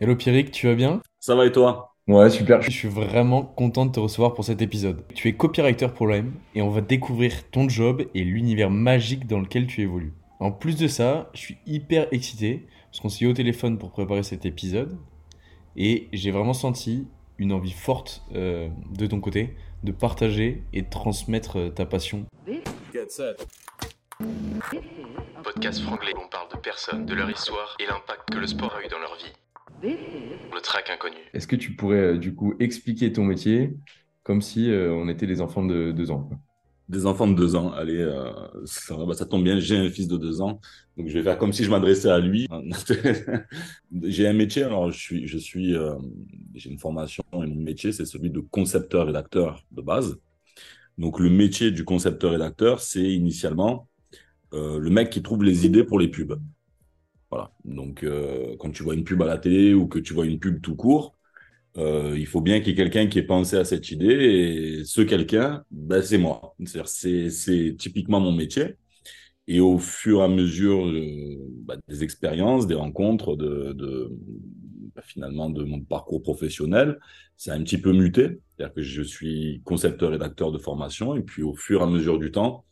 Hello Pierrick, tu vas bien? Ça va et toi? Ouais, super. Je suis vraiment content de te recevoir pour cet épisode. Tu es copywriter pour l'OM et on va découvrir ton job et l'univers magique dans lequel tu évolues. En plus de ça, je suis hyper excité parce qu'on s'est eu au téléphone pour préparer cet épisode et j'ai vraiment senti une envie forte euh, de ton côté de partager et de transmettre euh, ta passion. Get set. Podcast franglais, on parle de personnes, de leur histoire et l'impact que le sport a eu dans leur vie. Le track inconnu. Est-ce que tu pourrais euh, du coup expliquer ton métier comme si euh, on était des enfants de deux ans? quoi? Des enfants de deux ans. Allez, euh, ça, bah, ça tombe bien, j'ai un fils de deux ans. Donc je vais faire comme si je m'adressais à lui. J'ai un métier, alors je suis, je suis, euh, j'ai une formation et mon métier, c'est celui de concepteur-rédacteur de base. Donc le métier du concepteur-rédacteur, c'est initialement euh, le mec qui trouve les idées pour les pubs. Voilà. Donc euh, quand tu vois une pub à la télé ou que tu vois une pub tout court, euh, il faut bien qu'il y ait quelqu'un qui ait pensé à cette idée et ce quelqu'un, ben, c'est moi. C'est, typiquement mon métier. Et au fur et à mesure bah, des expériences, des rencontres, de, de bah, finalement de mon parcours professionnel, ça a un petit peu muté. C'est-à-dire que je suis concepteur-rédacteur de formation et puis au fur et à mesure du temps,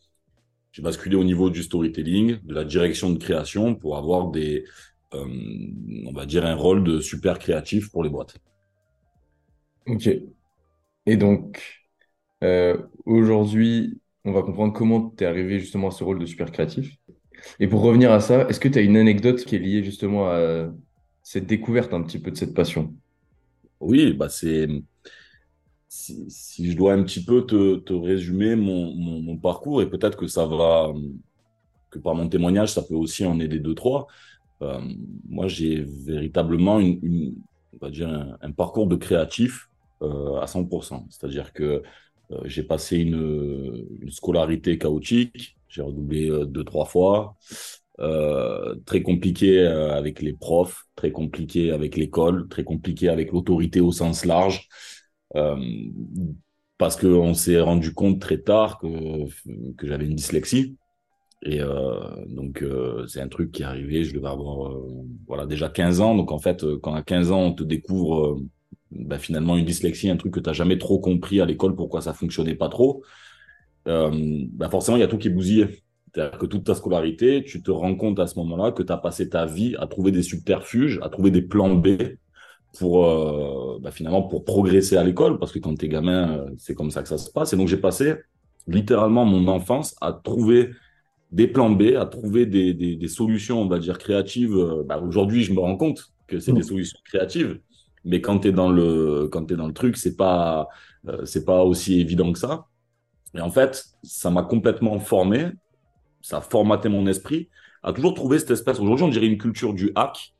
j'ai basculé au niveau du storytelling, de la direction de création pour avoir des, euh, on va dire un rôle de super créatif pour les boîtes. Ok. Et donc, euh, aujourd'hui, on va comprendre comment tu es arrivé justement à ce rôle de super créatif. Et pour revenir à ça, est-ce que tu as une anecdote qui est liée justement à cette découverte un petit peu de cette passion? Oui, bah c'est si, si je dois un petit peu te, te résumer mon, mon, parcours et peut-être que ça va que par mon témoignage ça peut aussi en aider deux trois. Euh, moi j'ai véritablement une, une on va dire un, parcours de créatif euh, à 100%. C'est-à-dire que euh, j'ai passé une, une scolarité chaotique, j'ai redoublé euh, deux trois fois. Euh, très compliqué avec les profs, très compliqué avec l'école, très compliqué avec l'autorité au sens large. Euh, parce qu'on s'est rendu compte très tard que, j'avais une dyslexie. Et euh, donc, euh, c'est un truc qui est arrivé, je devais avoir voilà, déjà 15 ans. Donc, en fait, quand à 15 ans, on te découvre bah, finalement une dyslexie, un truc que tu n'as jamais trop compris à l'école, pourquoi ça fonctionnait pas trop, bah, forcément, il y a tout qui est bousillé. C'est-à-dire que toute ta scolarité, tu te rends compte à ce moment-là que tu as passé ta vie à trouver des subterfuges, à trouver des plans B pour euh, bah, finalement pour progresser à l'école parce que quand t'es gamin euh, c'est comme ça que ça se passe. Et donc j'ai passé littéralement mon enfance à trouver des plans B à trouver des, des, des solutions on va dire créatives. Euh, bah, aujourd'hui je me rends compte que c'est des solutions créatives. Mais quand t'es dans le quand t'es dans le truc c'est pas euh, c'est pas aussi évident que ça. Et en fait ça m'a complètement formé. Ça a formaté mon esprit à toujours trouver cette espèce. Aujourd'hui on dirait une culture du hack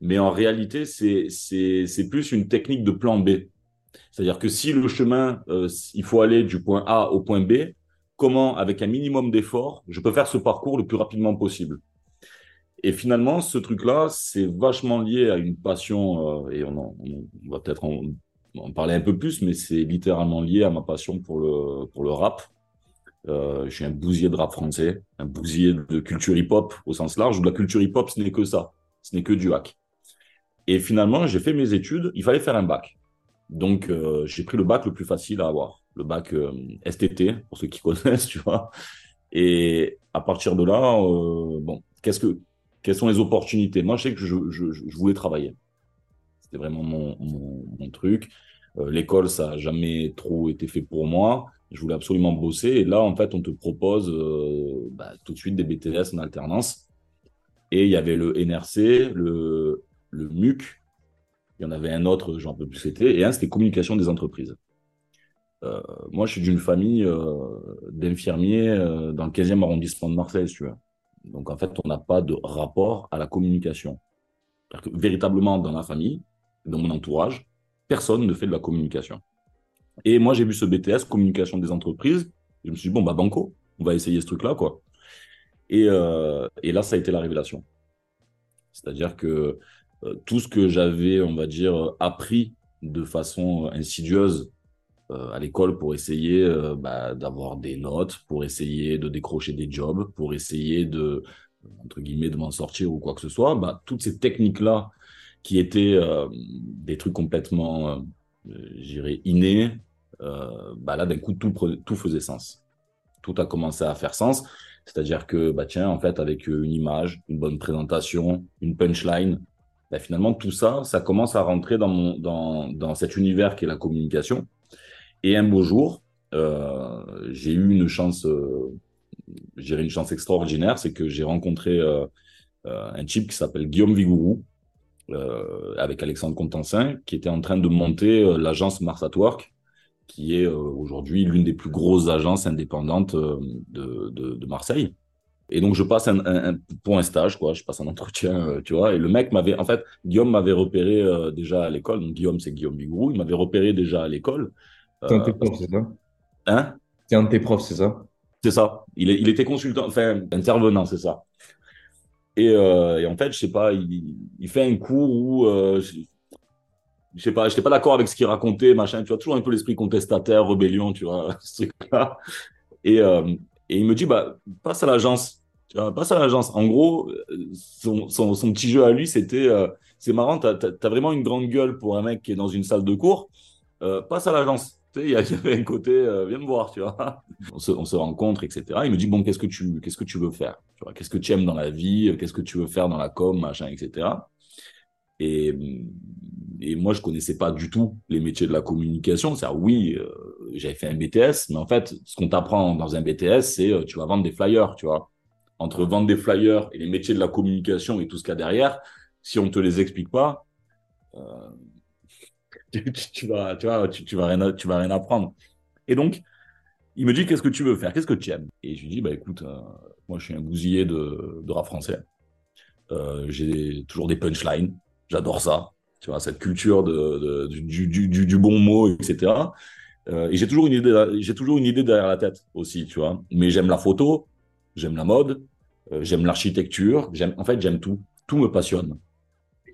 mais en réalité, c'est, plus une technique de plan B. C'est-à-dire que si le chemin, euh, il faut aller du point A au point B, comment, avec un minimum d'effort, je peux faire ce parcours le plus rapidement possible. Et finalement, ce truc-là, c'est vachement lié à une passion, euh, et on, va peut-être en, en parler un peu plus, mais c'est littéralement lié à ma passion pour le, pour le rap. Euh, je suis un bousier de rap français, un bousier de culture hip-hop au sens large, où la culture hip-hop, ce n'est que ça, ce n'est que du hack. Et finalement, j'ai fait mes études, il fallait faire un bac. Donc, euh, j'ai pris le bac le plus facile à avoir, le bac euh, STT, pour ceux qui connaissent, tu vois. Et à partir de là, euh, bon, qu'est-ce que, quelles sont les opportunités? Moi, je sais que je, voulais travailler. C'était vraiment mon, truc. L'école, ça n'a jamais trop été fait pour moi. Je voulais absolument bosser. Et là, en fait, on te propose bah, tout de suite des BTS en alternance. Et il y avait le NRC, le, le MUC, il y en avait un autre, j'en peux plus c'était, et un, c'était communication des entreprises. Euh, moi, je suis d'une famille euh, d'infirmiers euh, dans le 15e arrondissement de Marseille, tu veux. Donc, en fait, on n'a pas de rapport à la communication. Que, véritablement, dans la famille, dans mon entourage, personne ne fait de la communication. Et moi, j'ai vu ce BTS, communication des entreprises. Je me suis dit, bon, bah, banco, on va essayer ce truc-là, quoi. Et, et là, ça a été la révélation. C'est-à-dire que tout ce que j'avais, on va dire, appris de façon insidieuse euh, à l'école pour essayer euh, bah, d'avoir des notes, pour essayer de décrocher des jobs, pour essayer de, entre guillemets, de m'en sortir ou quoi que ce soit, bah, toutes ces techniques-là qui étaient des trucs complètement, j'irais, innés, bah là, d'un coup, tout, tout faisait sens. Tout a commencé à faire sens. C'est-à-dire que, bah, tiens, en fait, avec une image, une bonne présentation, une punchline, bah, finalement, tout ça, ça commence à rentrer dans, mon, dans, dans cet univers qui est la communication. Et un beau jour, euh, j'ai eu une chance, euh, une chance extraordinaire, c'est que j'ai rencontré euh, un type qui s'appelle Guillaume Vigourou, avec Alexandre Contancin, qui était en train de monter l'agence Mars at Work, qui est aujourd'hui l'une des plus grosses agences indépendantes de, de Marseille. Et donc, je passe un, un, pour un stage, quoi. Je passe un entretien, euh, tu vois. Et le mec m'avait, en fait, Guillaume m'avait repéré euh, déjà à l'école. Donc, Guillaume, c'est Guillaume Bigourou. Il m'avait repéré déjà à l'école. C'est un de tes profs, c'est ça? Hein? C'est un de tes profs, c'est ça? C'est ça. Il, il, était consultant, enfin, intervenant, c'est ça. Et, euh, et, en fait, je sais pas, il, il fait un cours où, euh, je, je sais pas, j'étais pas d'accord avec ce qu'il racontait, machin. Tu vois, toujours un peu l'esprit contestataire, rébellion, tu vois, ce truc-là. Et, euh, et il me dit, bah, passe à l'agence tu vois, passe à l'agence. En gros, son, petit jeu à lui, c'était euh, c'est marrant, tu as, vraiment une grande gueule pour un mec qui est dans une salle de cours. Euh, passe à l'agence. Il y, avait un côté, euh, viens me voir, tu vois. On se, on se, rencontre, etc. Il me dit, bon, qu'est-ce que tu, qu'est-ce que tu veux faire? Qu'est-ce que tu aimes dans la vie? Qu'est-ce que tu veux faire dans la com, machin, etc. Et, moi, je connaissais pas du tout les métiers de la communication. C'est oui, euh, j'avais fait un BTS, mais en fait, ce qu'on t'apprend dans un BTS, c'est euh, tu vas vendre des flyers, tu vois entre vendre des flyers et les métiers de la communication et tout ce qu'il y a derrière, si on ne te les explique pas, tu, tu, vas, rien, apprendre. Et donc, il me dit Qu'est-ce que tu veux faire? Qu'est-ce que tu aimes? Et je lui dis Bah écoute, euh, moi je suis un bousillé de, de rap français. Euh, J'ai toujours des punchlines. J'adore ça. Tu vois, cette culture de, du, du, du, du, bon mot, etc. Euh, et j'ai toujours une idée, toujours une idée derrière la tête aussi, tu vois. Mais j'aime la photo, j'aime la mode, euh, j'aime l'architecture, j'aime, en fait, j'aime tout. Tout me passionne.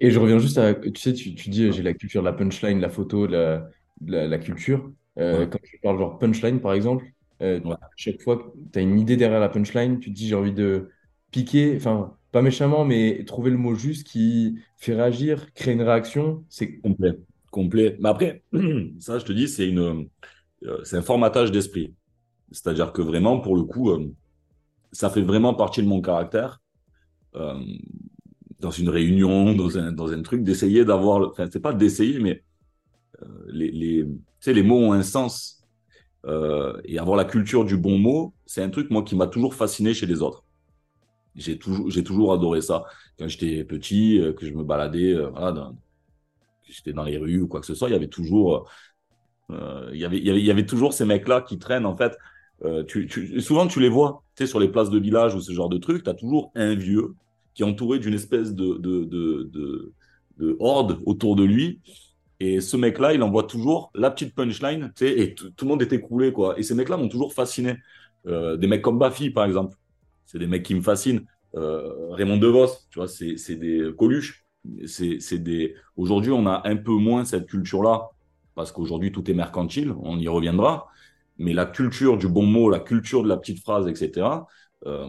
Et je reviens juste à, tu sais, tu, tu dis, j'ai la culture la punchline, la photo, la, la, la culture. Euh, ouais. Quand tu parles genre punchline, par exemple, euh, ouais. chaque fois que tu as une idée derrière la punchline, tu te dis, j'ai envie de piquer, enfin, pas méchamment, mais trouver le mot juste qui fait réagir, créer une réaction. C'est complet. Complet. Mais après, ça, je te dis, c'est une, euh, c'est un formatage d'esprit. C'est-à-dire que vraiment, pour le coup, ça fait vraiment partie de mon caractère. Euh, dans une réunion, dans un, dans un truc, d'essayer d'avoir, enfin, c'est pas d'essayer, mais euh, les, les, tu sais, les mots ont un sens. Euh, et avoir la culture du bon mot, c'est un truc, moi, qui m'a toujours fasciné chez les autres. J'ai toujours, j'ai toujours adoré ça. Quand j'étais petit, euh, que je me baladais, euh, voilà, dans, j'étais dans les rues ou quoi que ce soit, il y avait toujours, euh, il y avait, il y avait, toujours ces mecs-là qui traînent, en fait, tu, tu, souvent, tu les vois, sur les places de village ou ce genre de truc, tu as toujours un vieux qui est entouré d'une espèce de, de, de, de, de horde autour de lui. Et ce mec-là, il envoie toujours la petite punchline, tu sais, et tout le monde est écroulé, quoi. Et ces mecs-là m'ont toujours fasciné. Euh, des mecs comme Baffy, par exemple. C'est des mecs qui me fascinent. Euh, Raymond DeVos, tu vois, c'est des Coluche. Des. Aujourd'hui, on a un peu moins cette culture-là parce qu'aujourd'hui tout est mercantile. On y reviendra mais la culture du bon mot, la culture de la petite phrase, etc., euh,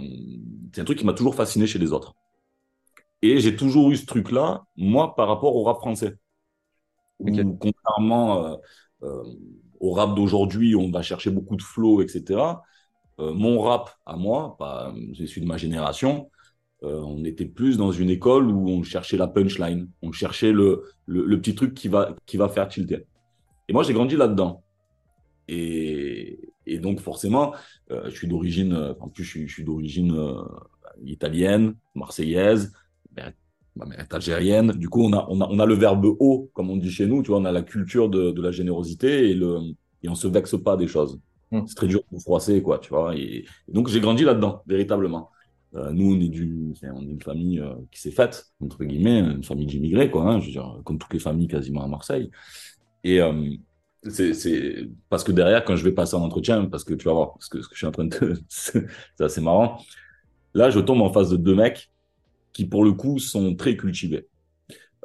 c'est un truc qui m'a toujours fasciné chez les autres. Et j'ai toujours eu ce truc-là, moi, par rapport au rap français. Okay. Contrairement euh, euh, au rap d'aujourd'hui, on va chercher beaucoup de flow, etc. Mon rap, à moi, pas, je suis de ma génération, on était plus dans une école où on cherchait la punchline, on cherchait le, le, le petit truc qui va, qui va faire tilter. Et moi, j'ai grandi là-dedans. Et, et, donc forcément, euh, je suis d'origine, euh, en plus je suis, d'origine euh, italienne, marseillaise, ben, ma mère est algérienne. Du coup, on a, on a, on a le verbe haut, comme on dit chez nous. Tu vois, on a la culture de, de la générosité et le, et on se vexe pas des choses. Mmh. C'est très dur pour froisser, quoi, tu vois. Et, et donc j'ai grandi là-dedans, véritablement. Euh, nous, on est, du, on est une famille euh, qui s'est faite, entre guillemets, une famille d'immigrés, quoi. Hein, je veux dire, comme toutes les familles quasiment à Marseille. Et, euh, c'est parce que derrière, quand je vais passer en entretien, parce que tu vas voir ce que, que je suis en train de. c'est assez marrant. Là, je tombe en face de deux mecs qui, pour le coup, sont très cultivés.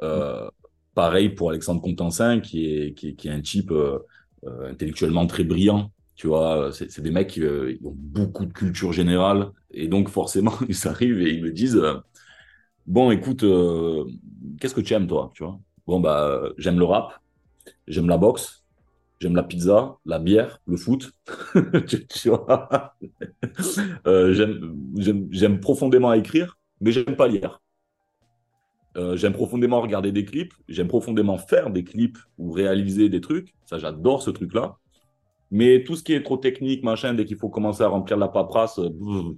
Euh, pareil pour Alexandre Contancin, qui est, qui est, qui est un type euh, intellectuellement très brillant. Tu vois, c'est des mecs qui euh, ont beaucoup de culture générale. Et donc, forcément, ils arrivent et ils me disent Bon, écoute, qu'est-ce que tu aimes, toi, tu vois? Bon, bah, j'aime le rap, j'aime la boxe, j'aime la pizza, la bière, le foot, euh, J'aime profondément écrire, mais j'aime pas lire. Euh, j'aime profondément regarder des clips, j'aime profondément faire des clips ou réaliser des trucs. Ça, j'adore ce truc-là. Mais tout ce qui est trop technique, machin, dès qu'il faut commencer à remplir la paperasse, euh,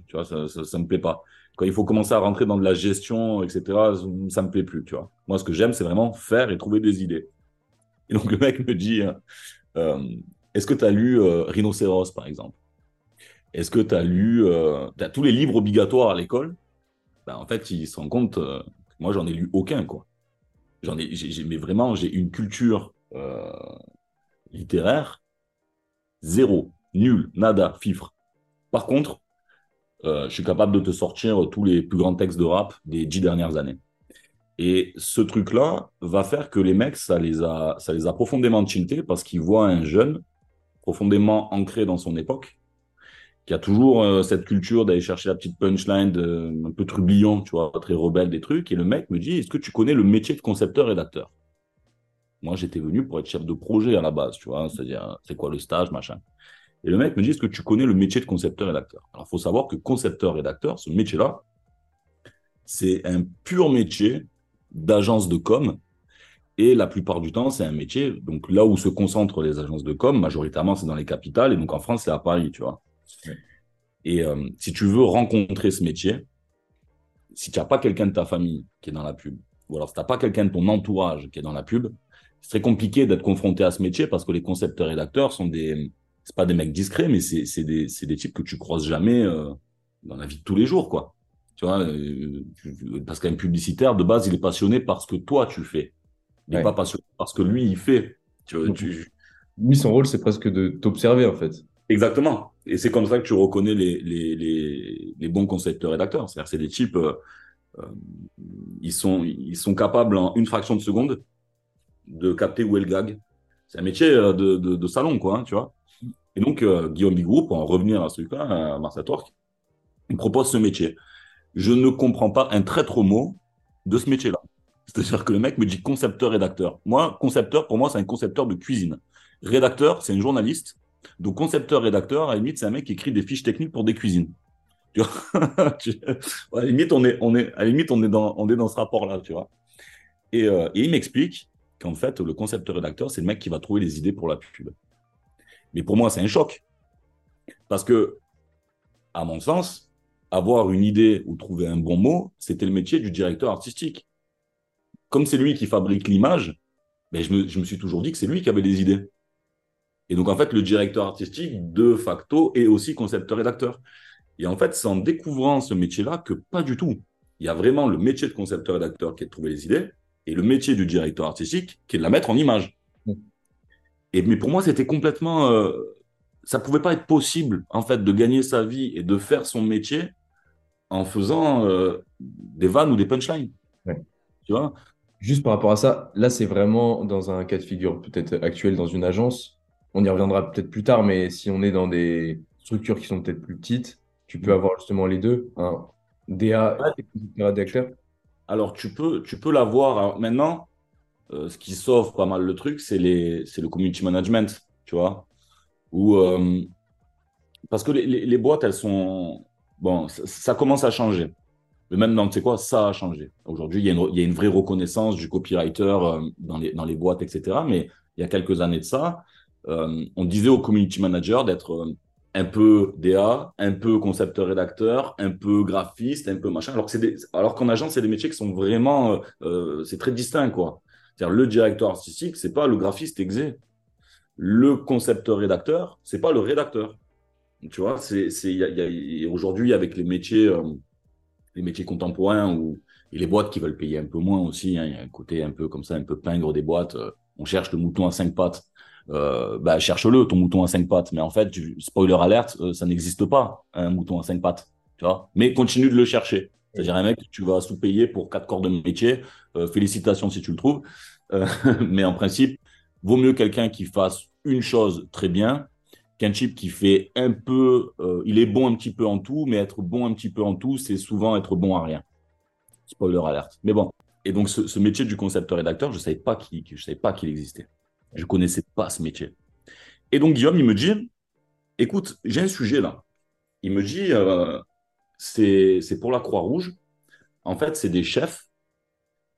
tu vois, ça, ça, me plaît pas. Quand il faut commencer à rentrer dans de la gestion, etc., ça me plaît plus, tu vois. Moi, ce que j'aime, c'est vraiment faire et trouver des idées. Et donc, le mec me dit, euh, est-ce que tu as lu Rhinocéros, par exemple? Est-ce que tu as lu as tous les livres obligatoires à l'école? Ben, En fait, il se rend compte moi, j'en ai lu aucun, quoi. J'en ai, mais vraiment, j'ai une culture euh, littéraire zéro, nul, nada, fifre. Par contre, euh, je suis capable de te sortir tous les plus grands textes de rap des dix dernières années. Et ce truc-là va faire que les mecs, ça les a, ça les a profondément tiltés parce qu'ils voient un jeune profondément ancré dans son époque, qui a toujours euh, cette culture d'aller chercher la petite punchline un peu trublion, tu vois, très rebelle des trucs. Et le mec me dit, est-ce que tu connais le métier de concepteur-rédacteur Moi, j'étais venu pour être chef de projet à la base, tu vois, c'est-à-dire, c'est quoi le stage, machin. Et le mec me dit, est-ce que tu connais le métier de concepteur-rédacteur Alors, il faut savoir que concepteur-rédacteur, ce métier-là, c'est un pur métier d'agence de com. Et la plupart du temps, c'est un métier, donc là où se concentrent les agences de com, majoritairement, c'est dans les capitales. Et donc, en France, c'est à Paris, tu vois. Et euh, si tu veux rencontrer ce métier, si tu n'as pas quelqu'un de ta famille qui est dans la pub, ou alors si tu n'as pas quelqu'un de ton entourage qui est dans la pub, c'est très compliqué d'être confronté à ce métier parce que les concepteurs rédacteurs sont des, c'est pas des mecs discrets, mais c'est des, des types que tu croises jamais euh, dans la vie de tous les jours, quoi. Tu vois, euh, parce qu'un publicitaire, de base, il est passionné par ce que toi tu fais. Il n'est pas passionné parce que lui, il fait. Tu, tu... Lui, son rôle, c'est presque de t'observer, en fait. Exactement. Et c'est comme ça que tu reconnais les, les, les, les bons concepteurs rédacteurs. C'est-à-dire c'est des types, euh, euh, ils, sont, ils sont capables en une fraction de seconde de capter où est le gag. C'est un métier euh, de, de, de, salon, quoi, hein, tu vois. Et donc, euh, Guillaume Bigrou, pour en revenir à ce truc-là, à Marcel Torque, il propose ce métier. Je ne comprends pas un traître mot de ce métier-là. C'est-à-dire que le mec me dit concepteur-rédacteur. Moi, concepteur, pour moi, c'est un concepteur de cuisine. Rédacteur, c'est un journaliste donc, concepteur-rédacteur, à la limite, c'est un mec qui écrit des fiches techniques pour des cuisines. Tu vois? À la limite, on est, on est, à la limite, on est dans, on est dans ce rapport-là, tu vois? Et, euh, et il m'explique qu'en fait, le concepteur-rédacteur, c'est le mec qui va trouver les idées pour la pub. Mais pour moi, c'est un choc. Parce que, à mon sens, avoir une idée ou trouver un bon mot, c'était le métier du directeur artistique. Comme c'est lui qui fabrique l'image, ben je, me, suis toujours dit que c'est lui qui avait les idées. Et donc, en fait, le directeur artistique, de facto, est aussi concepteur-rédacteur. Et en fait, c'est en découvrant ce métier-là que pas du tout. Il y a vraiment le métier de concepteur-rédacteur qui est de trouver les idées et le métier du directeur artistique qui est de la mettre en image. Et, mais pour moi, c'était complètement. Euh, ça pouvait pas être possible, en fait, de gagner sa vie et de faire son métier en faisant euh, des vannes ou des punchlines. Tu vois? Juste par rapport à ça, là, c'est vraiment dans un cas de figure peut-être actuel dans une agence on y reviendra peut-être plus tard, mais si on est dans des structures qui sont peut-être plus petites, tu peux mm. avoir justement les deux, un DA et. Alors tu peux, tu peux l'avoir. maintenant, euh, ce qui sauve pas mal le truc, c'est les, c'est le community management, tu vois, ou euh, parce que les, boîtes, elles sont bon, ça, commence à changer. Mais maintenant, tu sais quoi, ça a changé. Aujourd'hui, il y, a une vraie reconnaissance du copywriter euh, dans, les, dans les boîtes, etc. Mais il y a quelques années de ça, euh, on disait au community manager d'être euh, un peu DA, un peu concepteur-rédacteur, un peu graphiste, un peu machin. Alors, que alors qu'en agence, c'est des métiers qui sont vraiment, c'est très distinct, quoi. C'est-à-dire, le directeur artistique, c'est pas le graphiste exé. Le concepteur-rédacteur, c'est pas le rédacteur. Tu vois, c'est, aujourd'hui, avec les métiers, les métiers contemporains ou et les boîtes qui veulent payer un peu moins aussi, hein, il y a un côté un peu comme ça, un peu pingre des boîtes. on cherche le mouton à cinq pattes euh, bah, cherche-le, ton mouton à cinq pattes. Mais en fait, spoiler alerte, euh, ça n'existe pas, un mouton à cinq pattes. Tu vois Mais continue de le chercher. C'est-à-dire un mec tu vas sous-payer pour quatre corps de métier. Euh, félicitations si tu le trouves. mais en principe, vaut mieux quelqu'un qui fasse une chose très bien qu'un type qui fait un peu, il est bon un petit peu en tout, mais être bon un petit peu en tout, c'est souvent être bon à rien. Spoiler alerte. Mais bon, Et donc, ce, métier du concepteur-rédacteur, je ne savais savais pas qu'il existait. Je ne connaissais pas ce métier. Et donc, Guillaume, il me dit, écoute, j'ai un sujet là. Il me dit, euh, c'est pour la Croix-Rouge. En fait, c'est des chefs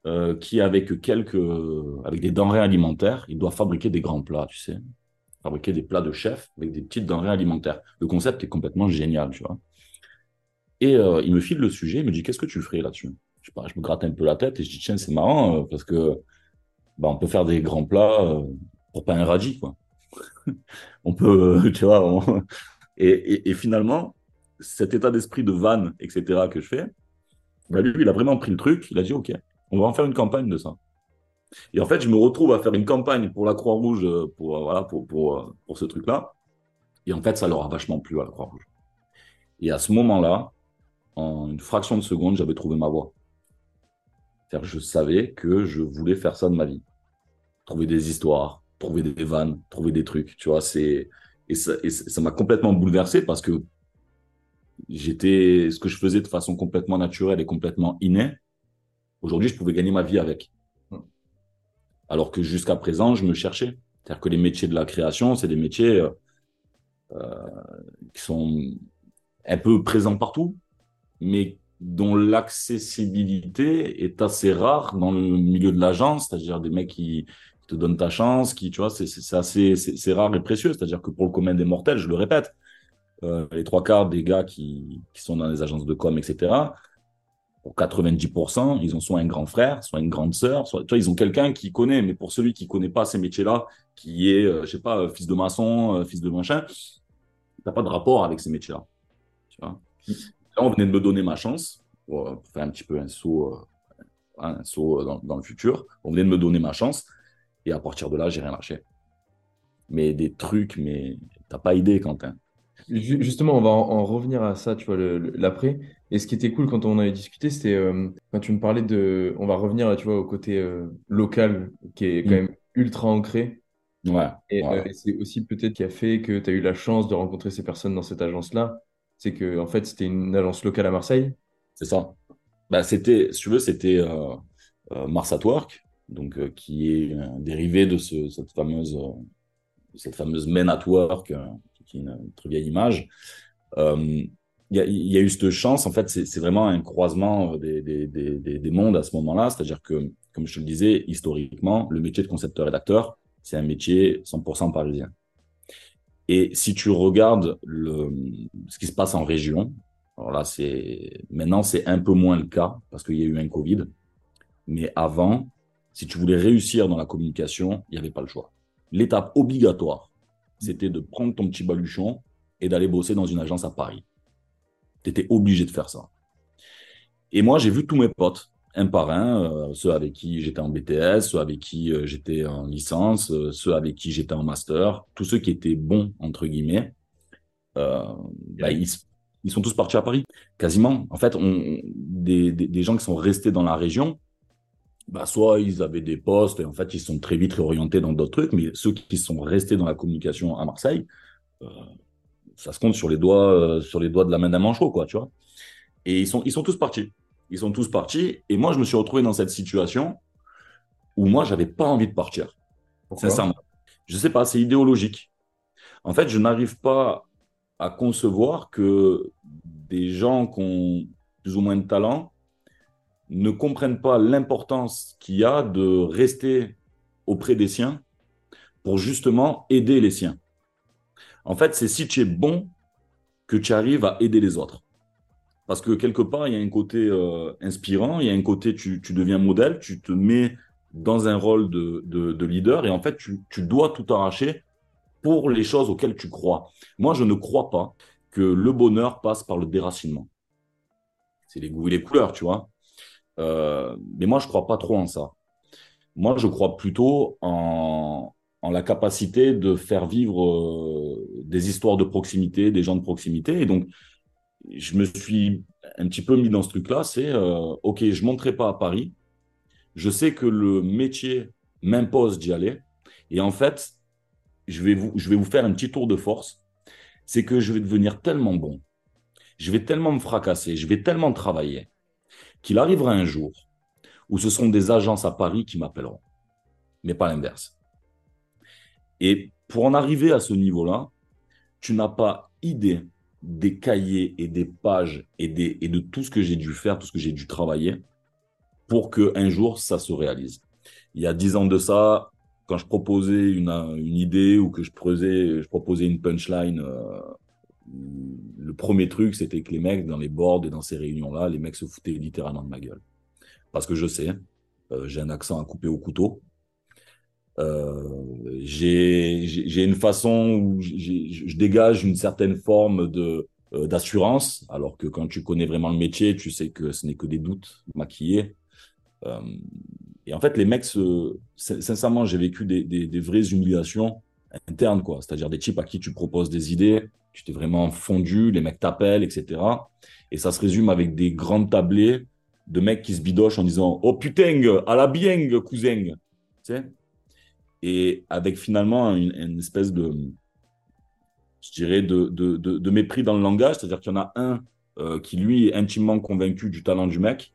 euh, qui, avec quelques, avec des denrées alimentaires, ils doivent fabriquer des grands plats, tu sais. Fabriquer des plats de chefs avec des petites denrées alimentaires. Le concept est complètement génial, tu vois. Et euh, il me file le sujet, il me dit, qu'est-ce que tu ferais là-dessus? Je, me gratte un peu la tête et je dis, tiens, c'est marrant, euh, parce que bah, on peut faire des grands plats pour pas un radis, quoi. on peut, tu vois. Et, et, finalement, cet état d'esprit de vanne, etc., que je fais, bah, lui, il a vraiment pris le truc, il a dit, OK, on va en faire une campagne de ça. Et en fait, je me retrouve à faire une campagne pour la Croix-Rouge, euh, pour, euh, voilà, pour, pour, euh, pour ce truc-là. Et en fait, ça leur a vachement plu à la Croix-Rouge. Et à ce moment-là, en une fraction de seconde, j'avais trouvé ma voie. C'est-à-dire je savais que je voulais faire ça de ma vie. Trouver des histoires, trouver des vannes, trouver des trucs, tu vois, c'est... Et ça m'a complètement bouleversé parce que j'étais... Ce que je faisais de façon complètement naturelle et complètement innée, Aujourd'hui, je pouvais gagner ma vie avec. Alors que jusqu'à présent, je me cherchais. C'est-à-dire que les métiers de la création, c'est des métiers euh, euh, qui sont un peu présents partout, mais dont l'accessibilité est assez rare dans le milieu de l'agence, c'est-à-dire des mecs qui, te donnent ta chance, qui, tu vois, c'est assez, rare et précieux. C'est-à-dire que pour le commun des mortels, je le répète, euh, les trois quarts des gars qui, qui sont dans les agences de com, etc., pour 90%, ils ont soit un grand frère, soit une grande sœur, soit, tu ils ont quelqu'un qui connaît. Mais pour celui qui connaît pas ces métiers-là, qui est, euh, je sais pas, euh, fils de maçon, euh, fils de machin, t'as pas de rapport avec ces métiers-là. Tu vois. On venait de me donner ma chance pour, faire un petit peu un saut, un saut dans, le futur. On venait de me donner ma chance. Et à partir de là, j'ai rien lâché. Mais des trucs, mais t'as pas idée, Quentin. Justement, on va en, revenir à ça, tu vois, l'après. Et ce qui était cool quand on avait discuté, c'était euh, quand tu me parlais de. On va revenir, tu vois, au côté euh, local qui est quand mm. même ultra ancré. Ouais. Et, euh, c'est aussi peut-être qui a fait que tu as eu la chance de rencontrer ces personnes dans cette agence-là. C'est que, en fait, c'était une agence locale à Marseille. C'est ça. Bah, c'était, si tu veux, c'était Mars at Work, donc, qui est dérivé de ce, cette fameuse, cette fameuse Men at Work qui est une, très vieille image. Il y, a eu cette chance, en fait, c'est vraiment un croisement euh, des, des, des, des mondes à ce moment-là. C'est-à-dire que, comme je te le disais, historiquement, le métier de concepteur-rédacteur, c'est un métier 100% parisien. Et si tu regardes ce qui se passe en région, alors là, c'est maintenant c'est un peu moins le cas parce qu'il y a eu un Covid. Mais avant, si tu voulais réussir dans la communication, il n'y avait pas le choix. L'étape obligatoire c'était de prendre ton petit baluchon et d'aller bosser dans une agence à Paris. Tu étais obligé de faire ça. Et moi, j'ai vu tous mes potes, un par un, euh, ceux avec qui j'étais en BTS, ceux avec qui euh, j'étais en licence, euh, ceux avec qui j'étais en master, tous ceux qui étaient bons, entre guillemets, bah, ils, sont tous partis à Paris, quasiment. En fait, on, des, des gens qui sont restés dans la région, bah, soit ils avaient des postes et en fait ils sont très vite réorientés dans d'autres trucs, mais ceux qui sont restés dans la communication à Marseille, ça se compte sur les doigts, euh, sur les doigts de la main d'un manchot, quoi, tu vois. Et ils sont, ils sont tous partis. Ils sont tous partis. Et moi, je me suis retrouvé dans cette situation où moi, j'avais pas envie de partir. sincèrement. Je sais pas, c'est idéologique. En fait, je n'arrive pas à concevoir que des gens qui ont plus ou moins de talent ne comprennent pas l'importance qu'il y a de rester auprès des siens pour justement aider les siens. En fait, c'est si tu es bon que tu arrives à aider les autres. Parce que quelque part, il y a un côté euh, inspirant, il y a un côté, tu, deviens modèle, tu te mets dans un rôle de, de, leader et en fait, tu, dois tout arracher pour les choses auxquelles tu crois. Moi, je ne crois pas que le bonheur passe par le déracinement. C'est les goûts et les couleurs, tu vois. Euh, mais moi, je crois pas trop en ça. Moi, je crois plutôt en, en la capacité de faire vivre euh, des histoires de proximité, des gens de proximité. Et donc, je me suis un petit peu mis dans ce truc-là. C'est euh, OK, je ne monterai pas à Paris. Je sais que le métier m'impose d'y aller. Et en fait, je vais, vous, je vais vous faire un petit tour de force. C'est que je vais devenir tellement bon. Je vais tellement me fracasser. Je vais tellement travailler qu'il arrivera un jour ou ce seront des agences à Paris qui m'appelleront, mais pas l'inverse. Et pour en arriver à ce niveau-là, tu n'as pas idée des cahiers et des pages et, de tout ce que j'ai dû faire, tout ce que j'ai dû travailler pour qu'un jour ça se réalise. Il y a dix ans de ça, quand je proposais une, idée ou que je, je proposais une punchline, euh, le premier truc, c'était que les mecs, dans les boards et dans ces réunions-là, les mecs se foutaient littéralement de ma gueule. Parce que je sais, euh, j'ai un accent à couper au couteau. Euh, j'ai une façon où je dégage une certaine forme de d'assurance, alors que quand tu connais vraiment le métier, tu sais que ce n'est que des doutes maquillés. Et en fait, les mecs, sincèrement, j'ai vécu des, vraies humiliations internes, quoi. C'est-à-dire des types à qui tu proposes des idées, tu t'es vraiment fondu, les mecs t'appellent, etc. Et ça se résume avec des grandes tablées de mecs qui se bidochent en disant Oh putain, à la bien, cousin. Tu sais? Et avec finalement une, espèce de, je dirais, de, mépris dans le langage. C'est-à-dire qu'il y en a un euh, qui, lui, est intimement convaincu du talent du mec,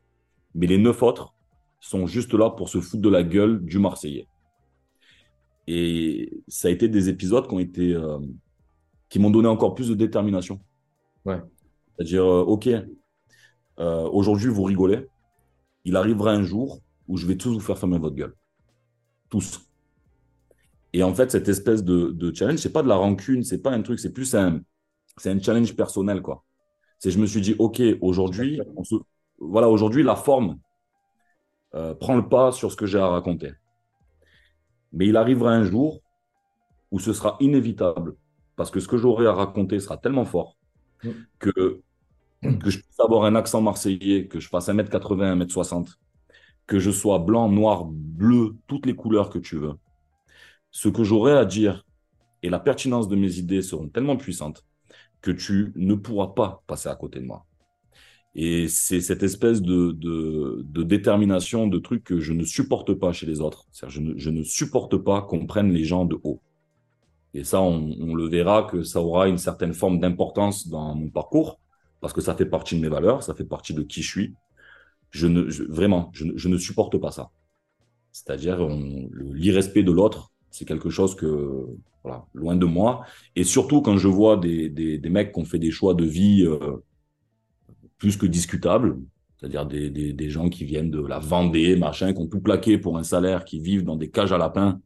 mais les neuf autres, sont juste là pour se foutre de la gueule du Marseillais. Et ça a été des épisodes qui ont été, euh, qui m'ont donné encore plus de détermination. Ouais. C'est-à-dire, euh, ok, aujourd'hui vous rigolez, il arrivera un jour où je vais tous vous faire fermer votre gueule, tous. Et en fait, cette espèce de, de challenge, c'est pas de la rancune, c'est pas un truc, c'est plus un, c'est un challenge personnel quoi. C'est je me suis dit, ok, aujourd'hui, voilà, aujourd'hui la forme, euh, prends le pas sur ce que j'ai à raconter. Mais il arrivera un jour où ce sera inévitable, parce que ce que j'aurai à raconter sera tellement fort mm. que, que je puisse avoir un accent marseillais, que je fasse 1m80, 1m60, que je sois blanc, noir, bleu, toutes les couleurs que tu veux. Ce que j'aurai à dire et la pertinence de mes idées seront tellement puissantes que tu ne pourras pas passer à côté de moi. Et c'est cette espèce de, détermination, de truc que je ne supporte pas chez les autres. Je ne, je ne supporte pas qu'on prenne les gens de haut. Et ça, on, le verra que ça aura une certaine forme d'importance dans mon parcours, parce que ça fait partie de mes valeurs, ça fait partie de qui je suis. Vraiment, je, ne supporte pas ça. C'est-à-dire l'irrespect de l'autre, c'est quelque chose que, voilà, loin de moi. Et surtout quand je vois des, des, mecs qui ont fait des choix de vie euh, plus que discutable, c'est-à-dire des, gens qui viennent de la Vendée, machin, qui ont tout plaqué pour un salaire, qui vivent dans des cages à lapins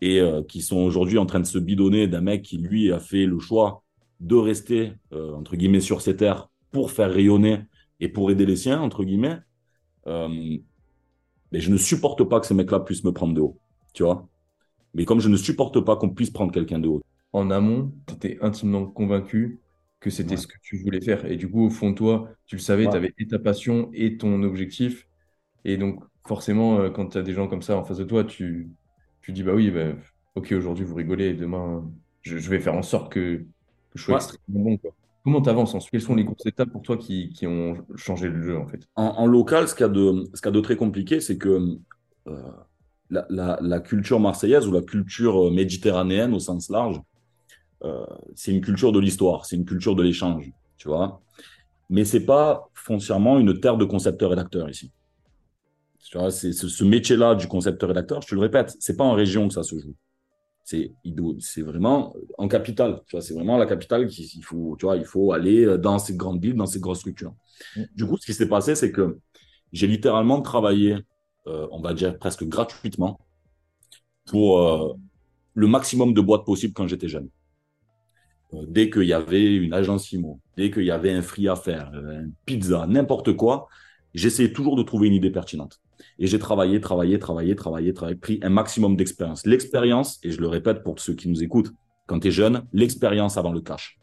et euh, qui sont aujourd'hui en train de se bidonner d'un mec qui, lui, a fait le choix de rester, euh, entre guillemets, sur ces terres pour faire rayonner et pour aider les siens, entre guillemets. Mais je ne supporte pas que ces mecs-là puissent me prendre de haut, tu vois. Mais comme je ne supporte pas qu'on puisse prendre quelqu'un de haut. En amont, tu étais intimement convaincu que c'était ce que tu voulais faire. Et du coup, au fond de toi, tu le savais, tu avais et ta passion et ton objectif. Et donc, forcément, euh, quand tu as des gens comme ça en face de toi, tu, tu dis, bah oui, bah, ok, aujourd'hui, vous rigolez, demain, je, vais faire en sorte que, je sois extrêmement bon. Quoi. Comment tu avances ensuite? Quelles sont les grosses étapes pour toi qui, qui ont changé le jeu, en fait? En, local, ce qu'il y, a de, ce de très compliqué, c'est que euh, la, la, la, culture marseillaise ou la culture méditerranéenne au sens large, euh, c'est une culture de l'histoire, c'est une culture de l'échange, tu vois. Mais c'est pas foncièrement une terre de concepteur-rédacteur ici. Tu vois, c'est ce métier-là du concepteur-rédacteur, je te le répète, c'est pas en région que ça se joue. C'est c'est vraiment en capitale. Tu vois, c'est vraiment la capitale qu'il faut, tu vois, il faut aller dans ces grandes villes, dans ces grosses structures. Mm. Du coup, ce qui s'est passé, c'est que j'ai littéralement travaillé, euh, on va dire presque gratuitement, pour euh, le maximum de boîtes possibles quand j'étais jeune. Euh, dès qu'il y avait une agence IMO, dès qu'il y avait un free à faire, euh, une pizza, n'importe quoi, j'essayais toujours de trouver une idée pertinente. Et j'ai travaillé, travaillé, travaillé, travaillé, travaillé, pris un maximum d'expérience. L'expérience, et je le répète pour ceux qui nous écoutent, quand tu es jeune, l'expérience avant le cash.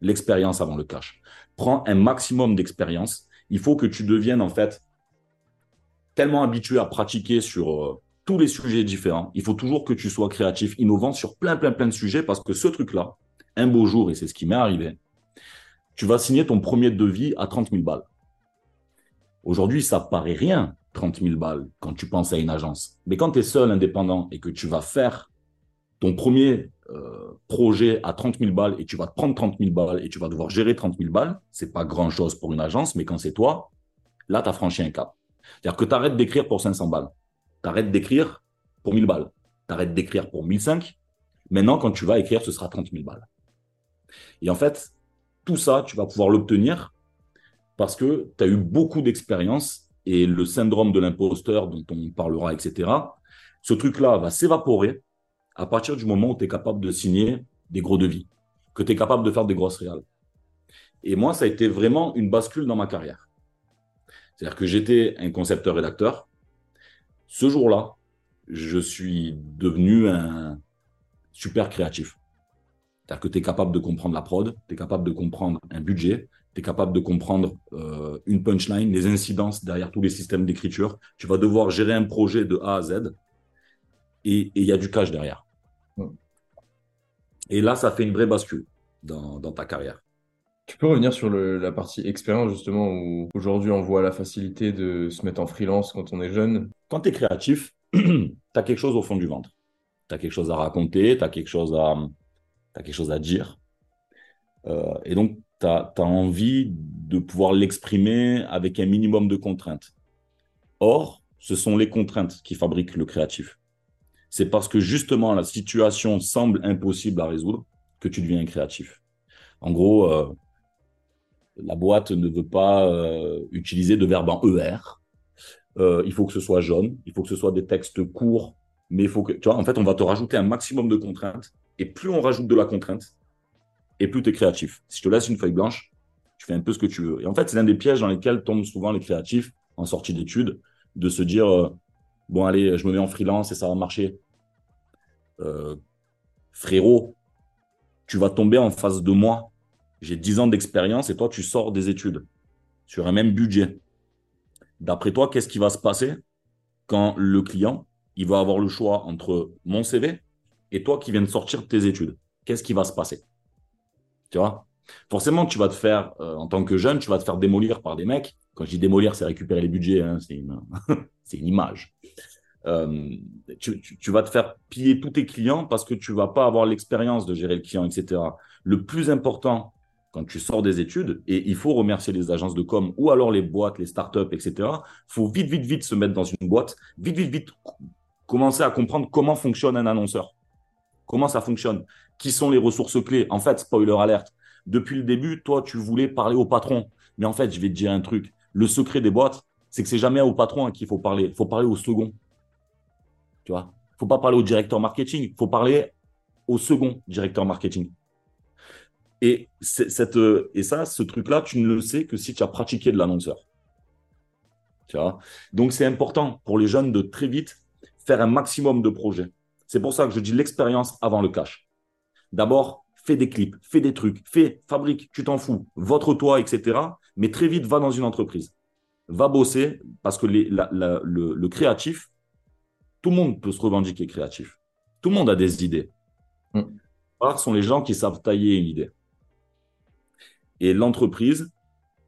L'expérience avant le cash. Prends un maximum d'expérience. Il faut que tu deviennes en fait tellement habitué à pratiquer sur euh, tous les sujets différents. Il faut toujours que tu sois créatif, innovant sur plein, plein, plein de sujets parce que ce truc-là, un beau jour, et c'est ce qui m'est arrivé, tu vas signer ton premier devis à 30 000 balles. Aujourd'hui, ça paraît rien, 30 000 balles, quand tu penses à une agence. Mais quand tu es seul, indépendant, et que tu vas faire ton premier euh, projet à 30 000 balles, et tu vas te prendre 30 000 balles, et tu vas devoir gérer 30 000 balles, c'est pas grand-chose pour une agence, mais quand c'est toi, là, tu as franchi un cap. C'est-à-dire que tu arrêtes d'écrire pour 500 balles. Tu arrêtes d'écrire pour 1000 balles. Tu arrêtes d'écrire pour 1005. Maintenant, quand tu vas écrire, ce sera 30 000 balles. Et en fait, tout ça, tu vas pouvoir l'obtenir parce que tu as eu beaucoup d'expérience et le syndrome de l'imposteur dont on parlera, etc. Ce truc-là va s'évaporer à partir du moment où tu es capable de signer des gros devis, que tu es capable de faire des grosses réales. Et moi, ça a été vraiment une bascule dans ma carrière. C'est-à-dire que j'étais un concepteur-rédacteur. Ce jour-là, je suis devenu un super créatif. C'est-à-dire que tu es capable de comprendre la prod, tu es capable de comprendre un budget, tu es capable de comprendre euh, une punchline, les incidences derrière tous les systèmes d'écriture. Tu vas devoir gérer un projet de A à Z et il y a du cash derrière. Et là, ça fait une vraie bascule dans, ta carrière. Tu peux revenir sur la partie expérience, justement, où aujourd'hui on voit la facilité de se mettre en freelance quand on est jeune? Quand tu es créatif, tu as quelque chose au fond du ventre. Tu as quelque chose à raconter, tu as, quelque chose à, quelque chose à dire. Euh, et donc, tu as, envie de pouvoir l'exprimer avec un minimum de contraintes. Or, ce sont les contraintes qui fabriquent le créatif c'est parce que justement la situation semble impossible à résoudre que tu deviens créatif. En gros, euh, la boîte ne veut pas euh, utiliser de verbe en ER. Euh, il faut que ce soit jaune, il faut que ce soit des textes courts, mais il faut que, en fait, on va te rajouter un maximum de contraintes. Et plus on rajoute de la contrainte, et plus tu es créatif. Si je te laisse une feuille blanche, tu fais un peu ce que tu veux. Et en fait, c'est l'un des pièges dans lesquels tombent souvent les créatifs en sortie d'études, de se dire, bon, allez, je me mets en freelance et ça va marcher. Euh, frérot, tu vas tomber en face de moi. J'ai 10 ans d'expérience et toi, tu sors des études sur un même budget. D'après toi, qu'est-ce qui va se passer quand le client, il va avoir le choix entre mon CV et toi qui viens de sortir de tes études? Qu'est-ce qui va se passer? Tu vois? Forcément, tu vas te faire, euh, en tant que jeune, tu vas te faire démolir par des mecs. Quand je dis démolir, c'est récupérer les budgets, hein, c'est une, une image. Euh, tu, vas te faire piller tous tes clients parce que tu vas pas avoir l'expérience de gérer le client, etc. Le plus important quand tu sors des études, et il faut remercier les agences de com ou alors les boîtes, les startups, etc. Il faut vite, vite, vite se mettre dans une boîte, vite, vite, vite commencer à comprendre comment fonctionne un annonceur. Comment ça fonctionne? Qui sont les ressources clés? En fait, spoiler alerte, depuis le début, toi, tu voulais parler au patron. Mais en fait, je vais te dire un truc. Le secret des boîtes, c'est que c'est jamais au patron qu'il faut parler. Il faut parler au second. Tu vois, faut pas parler au directeur marketing, il faut parler au second directeur marketing. Et, cette, et ça, ce truc-là, tu ne le sais que si tu as pratiqué de l'annonceur. Tu vois? Donc, c'est important pour les jeunes de très vite faire un maximum de projets. C'est pour ça que je dis l'expérience avant le cash. D'abord, fais des clips, fais des trucs, fais, fabrique, tu t'en fous, votre toi, etc. Mais très vite, va dans une entreprise. Va bosser parce que les, le créatif, tout le monde peut se revendiquer créatif. Tout le monde a des idées. Mm. Rares sont les gens qui savent tailler une idée. Et l'entreprise,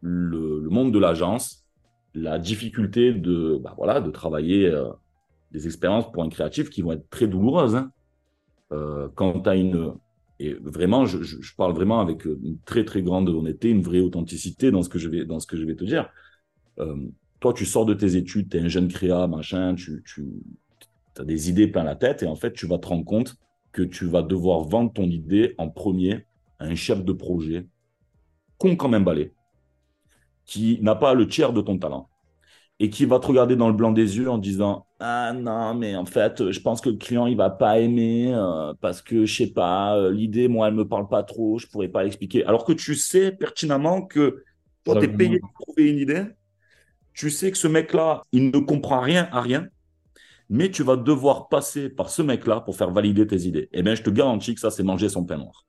le, monde de l'agence, la difficulté de, bah voilà, de travailler euh, des expériences pour un créatif qui vont être très douloureuses. Hein. Euh, quand tu as une. Et vraiment, je, parle vraiment avec une très très grande honnêteté, une vraie authenticité dans ce que je vais, dans ce que je vais te dire. Euh, toi, tu sors de tes études, tu es un jeune créa, machin, tu, tu, tu as des idées plein la tête et en fait, tu vas te rendre compte que tu vas devoir vendre ton idée en premier à un chef de projet con comme un balai, qui n'a pas le tiers de ton talent et qui va te regarder dans le blanc des yeux en disant ah non mais en fait je pense que le client il va pas aimer euh, parce que je sais pas euh, l'idée moi elle me parle pas trop je pourrais pas l'expliquer alors que tu sais pertinemment que toi tu es payé pour trouver une idée tu sais que ce mec là il ne comprend rien à rien mais tu vas devoir passer par ce mec-là pour faire valider tes idées. Eh bien, je te garantis que ça, c'est manger son pain noir.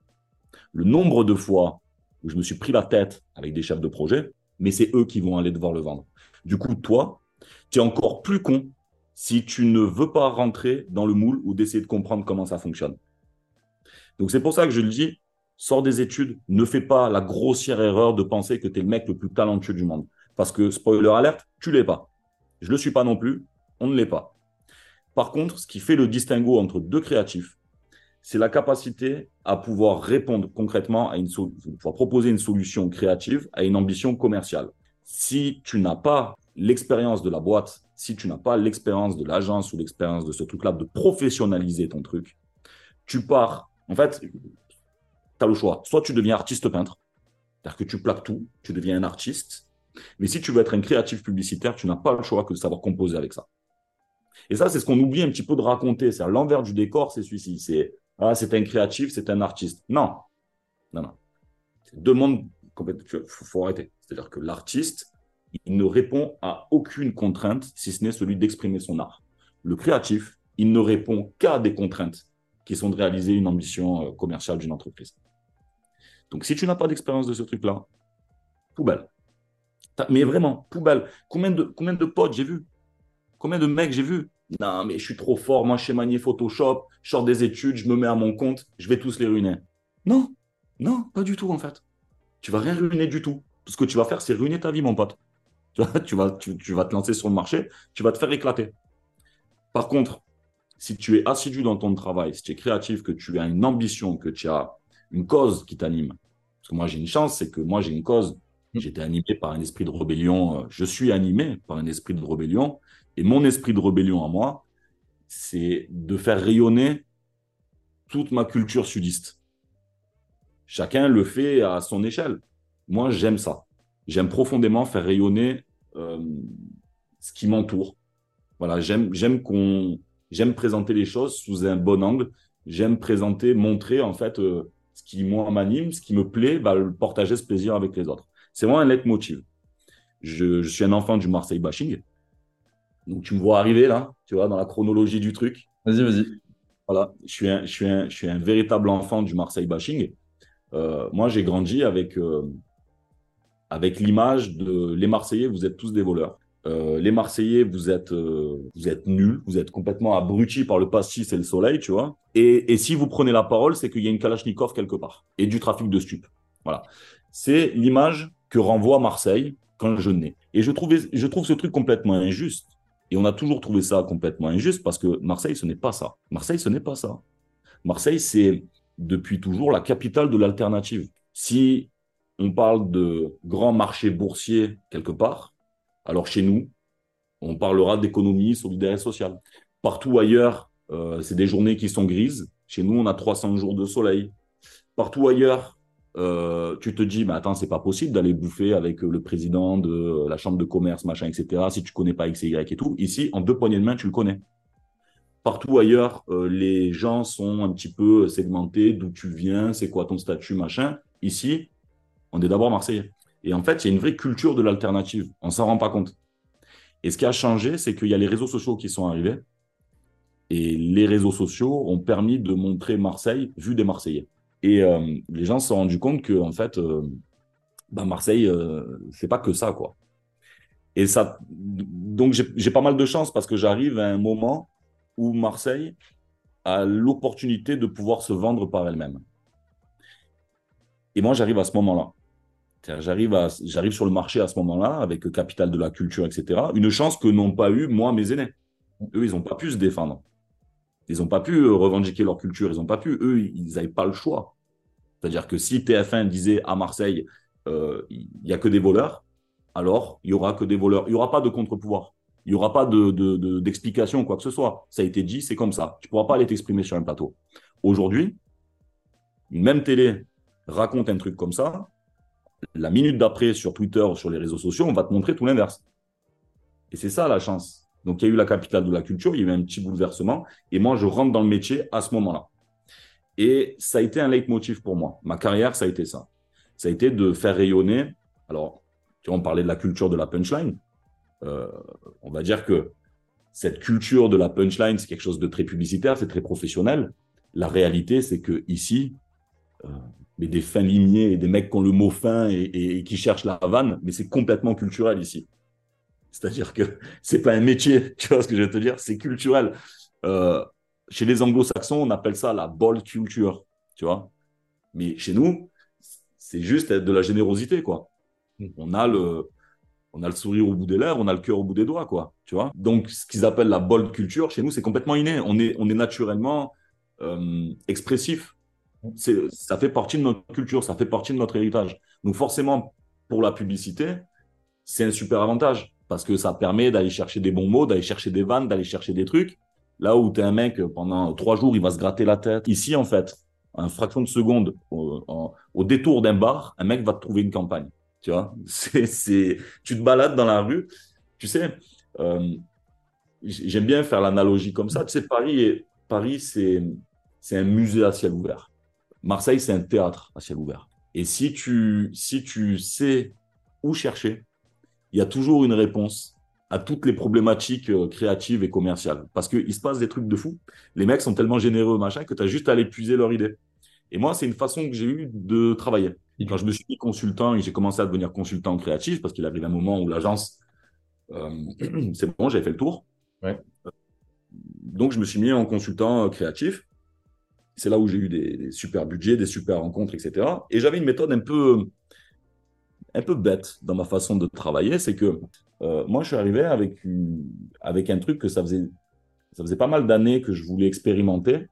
Le nombre de fois où je me suis pris la tête avec des chefs de projet, mais c'est eux qui vont aller devoir le vendre. Du coup, toi, tu es encore plus con si tu ne veux pas rentrer dans le moule ou d'essayer de comprendre comment ça fonctionne. Donc, c'est pour ça que je le dis, sors des études, ne fais pas la grossière erreur de penser que tu es le mec le plus talentueux du monde. Parce que, spoiler alerte, tu l'es pas. Je ne le suis pas non plus, on ne l'est pas. Par contre, ce qui fait le distinguo entre deux créatifs, c'est la capacité à pouvoir répondre concrètement à une pouvoir proposer une solution créative à une ambition commerciale. Si tu n'as pas l'expérience de la boîte, si tu n'as pas l'expérience de l'agence ou l'expérience de ce truc-là, de professionnaliser ton truc, tu pars. En fait, tu as le choix. Soit tu deviens artiste peintre, c'est-à-dire que tu plaques tout, tu deviens un artiste. Mais si tu veux être un créatif publicitaire, tu n'as pas le choix que de savoir composer avec ça. Et ça, c'est ce qu'on oublie un petit peu de raconter. C'est l'envers du décor, c'est celui-ci. C'est ah, c'est un créatif, c'est un artiste. Non, non, non. Deux mondes complètement. Il faut, arrêter. C'est-à-dire que l'artiste, il ne répond à aucune contrainte, si ce n'est celui d'exprimer son art. Le créatif, il ne répond qu'à des contraintes qui sont de réaliser une ambition euh, commerciale d'une entreprise. Donc, si tu n'as pas d'expérience de ce truc-là, poubelle. Mais vraiment, poubelle. Combien de, combien de potes j'ai vu? Combien de mecs j'ai vu? Non, mais je suis trop fort, moi je sais manier Photoshop, je sors des études, je me mets à mon compte, je vais tous les ruiner. Non, non, pas du tout en fait. Tu vas rien ruiner du tout. Ce que tu vas faire, c'est ruiner ta vie, mon pote. Tu vas, tu, vas te lancer sur le marché, tu vas te faire éclater. Par contre, si tu es assidu dans ton travail, si tu es créatif, que tu as une ambition, que tu as une cause qui t'anime, parce que moi j'ai une chance, c'est que moi j'ai une cause. Mm. J'étais animé par un esprit de rébellion. Euh, je suis animé par un esprit de rébellion. Et mon esprit de rébellion à moi, c'est de faire rayonner toute ma culture sudiste. Chacun le fait à son échelle. Moi, j'aime ça. J'aime profondément faire rayonner euh, ce qui m'entoure. Voilà, j'aime, j'aime qu'on, j'aime présenter les choses sous un bon angle. J'aime présenter, montrer en fait euh, ce qui moi m'anime, ce qui me plaît, bah, partager ce plaisir avec les autres. C'est moi un leitmotiv. Je, je suis un enfant du Marseille bashing. Donc tu me vois arriver là, tu vois, dans la chronologie du truc. Vas-y, vas-y. Voilà, je suis un, je suis un, je suis un véritable enfant du Marseille bashing. Euh, moi, j'ai grandi avec, euh, avec l'image de les Marseillais, vous êtes tous des voleurs. Euh, les Marseillais, vous êtes, vous êtes nuls, vous êtes complètement abrutis par le pastis et le soleil, tu vois. Et, et si vous prenez la parole, c'est qu'il y a une Kalachnikov quelque part et du trafic de stupes. Voilà. C'est l'image que renvoie Marseille quand je nais. Et je, trouve ce truc complètement injuste. Et on a toujours trouvé ça complètement injuste parce que Marseille, ce n'est pas ça. Marseille, ce n'est pas ça. Marseille, c'est depuis toujours la capitale de l'alternative. Si on parle de grands marchés boursiers quelque part, alors chez nous, on parlera d'économie solidaire et sociale. Partout ailleurs, euh, c'est des journées qui sont grises. Chez nous, on a 300 jours de soleil. Partout ailleurs, euh, tu te dis, mais attends, c'est pas possible d'aller bouffer avec le président de la chambre de commerce, machin, etc. Si tu connais pas X et Y et tout. Ici, en deux poignées de main, tu le connais. Partout ailleurs, euh, les gens sont un petit peu segmentés, d'où tu viens, c'est quoi ton statut, machin. Ici, on est d'abord Marseillais. Et en fait, il y a une vraie culture de l'alternative. On s'en rend pas compte. Et ce qui a changé, c'est qu'il y a les réseaux sociaux qui sont arrivés. Et les réseaux sociaux ont permis de montrer Marseille vu des Marseillais. Et euh, les gens se sont rendus compte que, en fait, euh, bah, Marseille, euh, c'est pas que ça, quoi. Et ça, donc j'ai pas mal de chance parce que j'arrive à un moment où Marseille a l'opportunité de pouvoir se vendre par elle-même. Et moi, j'arrive à ce moment-là. J'arrive, j'arrive sur le marché à ce moment-là, avec capital de la culture, etc. Une chance que n'ont pas eu, moi, mes aînés. Eux, ils n'ont pas pu se défendre. Ils n'ont pas pu revendiquer leur culture. Ils n'ont pas pu. Eux, ils n'avaient pas le choix. C'est-à-dire que si TF1 disait à Marseille, euh, il n'y a que des voleurs, alors il n'y aura que des voleurs. Il n'y aura pas de contre-pouvoir. Il n'y aura pas d'explication de, de, quoi que ce soit. Ça a été dit, c'est comme ça. Tu ne pourras pas aller t'exprimer sur un plateau. Aujourd'hui, une même télé raconte un truc comme ça. La minute d'après, sur Twitter ou sur les réseaux sociaux, on va te montrer tout l'inverse. Et c'est ça la chance. Donc, il y a eu la capitale de la culture, il y a eu un petit bouleversement. Et moi, je rentre dans le métier à ce moment-là. Et ça a été un leitmotiv pour moi. Ma carrière, ça a été ça. Ça a été de faire rayonner. Alors, tu vois, on parlait de la culture de la punchline. Euh, on va dire que cette culture de la punchline, c'est quelque chose de très publicitaire, c'est très professionnel. La réalité, c'est que ici, euh, mais des fins limiers et des mecs qui ont le mot fin et, qui cherchent la vanne, mais c'est complètement culturel ici. C'est-à-dire que c'est pas un métier, tu vois ce que je veux te dire, c'est culturel. Euh, chez les anglo-saxons, on appelle ça la bold culture, tu vois. Mais chez nous, c'est juste de la générosité, quoi. On a le, on a le sourire au bout des lèvres, on a le cœur au bout des doigts, quoi. Tu vois. Donc, ce qu'ils appellent la bold culture, chez nous, c'est complètement inné. On est, on est naturellement euh, expressif. Ça fait partie de notre culture, ça fait partie de notre héritage. Donc, forcément, pour la publicité, c'est un super avantage. parce que ça permet d'aller chercher des bons mots, d'aller chercher des vannes, d'aller chercher des trucs. Là où tu es un mec, pendant trois jours, il va se gratter la tête. Ici, en fait, en fraction de seconde, au, détour d'un bar, un mec va te trouver une campagne. Tu vois, c'est, tu te balades dans la rue. Tu sais, euh, j'aime bien faire l'analogie comme ça. Tu Paris, Paris c'est, c'est un musée à ciel ouvert. Marseille, c'est un théâtre à ciel ouvert. Et si tu, si tu sais où chercher, il y a toujours une réponse à toutes les problématiques euh, créatives et commerciales. Parce qu'il se passe des trucs de fou. Les mecs sont tellement généreux, machin, que tu as juste à aller puiser leur idée. Et moi, c'est une façon que j'ai eu de travailler. Quand je me suis mis consultant et j'ai commencé à devenir consultant créatif, parce qu'il arrive un moment où l'agence, euh, c'est bon, j'avais fait le tour. Donc, je me suis mis en consultant créatif. C'est là où j'ai eu des, des, super budgets, des super rencontres, etc. Et j'avais une méthode un peu, un peu bête dans ma façon de travailler. C'est que euh, moi, je suis arrivé avec, avec un truc que ça faisait, ça faisait pas mal d'années que je voulais expérimenter.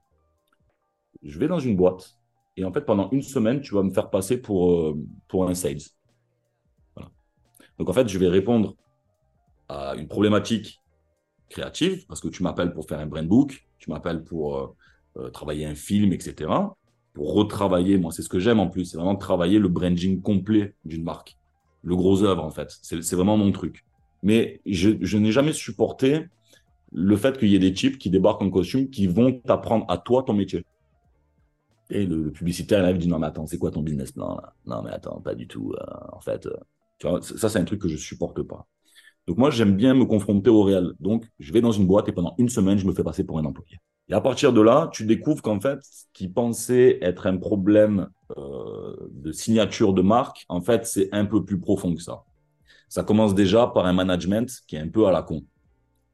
Je vais dans une boîte et en fait, pendant une semaine, tu vas me faire passer pour, euh, pour un sales. Donc en fait, je vais répondre à une problématique créative parce que tu m'appelles pour faire un brand book, tu m'appelles pour euh, travailler un film, etc. Pour retravailler, moi, c'est ce que j'aime en plus, c'est vraiment travailler le branding complet d'une marque. Le gros œuvre, en fait. C'est vraiment mon truc mais je, n'ai jamais supporté le fait qu'il y ait des types qui débarquent en costume qui vont t'apprendre à toi ton métier. Et le, publicitaire il dit non mais attends c'est quoi ton business plan là? Non mais attends pas du tout. Euh, en fait, euh, tu vois, ça c'est un truc que je supporte pas. Donc moi j'aime bien me confronter au réel. Donc je vais dans une boîte et pendant une semaine je me fais passer pour un employé. Et à partir de là tu découvres qu'en fait ce qui pensait être un problème euh, de signature de marque en fait c'est un peu plus profond que ça ça commence déjà par un management qui est un peu à la con.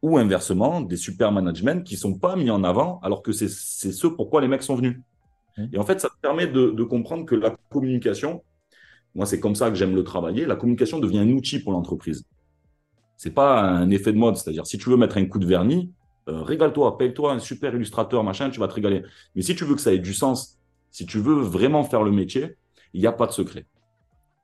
Ou inversement, des super managements qui sont pas mis en avant alors que c'est ce pourquoi les mecs sont venus. Mmh. Et en fait, ça permet de, comprendre que la communication, moi c'est comme ça que j'aime le travailler, la communication devient un outil pour l'entreprise. C'est pas un effet de mode, c'est-à-dire si tu veux mettre un coup de vernis, euh, régale-toi, paye-toi un super illustrateur, machin, tu vas te régaler. Mais si tu veux que ça ait du sens, si tu veux vraiment faire le métier, il n'y a pas de secret.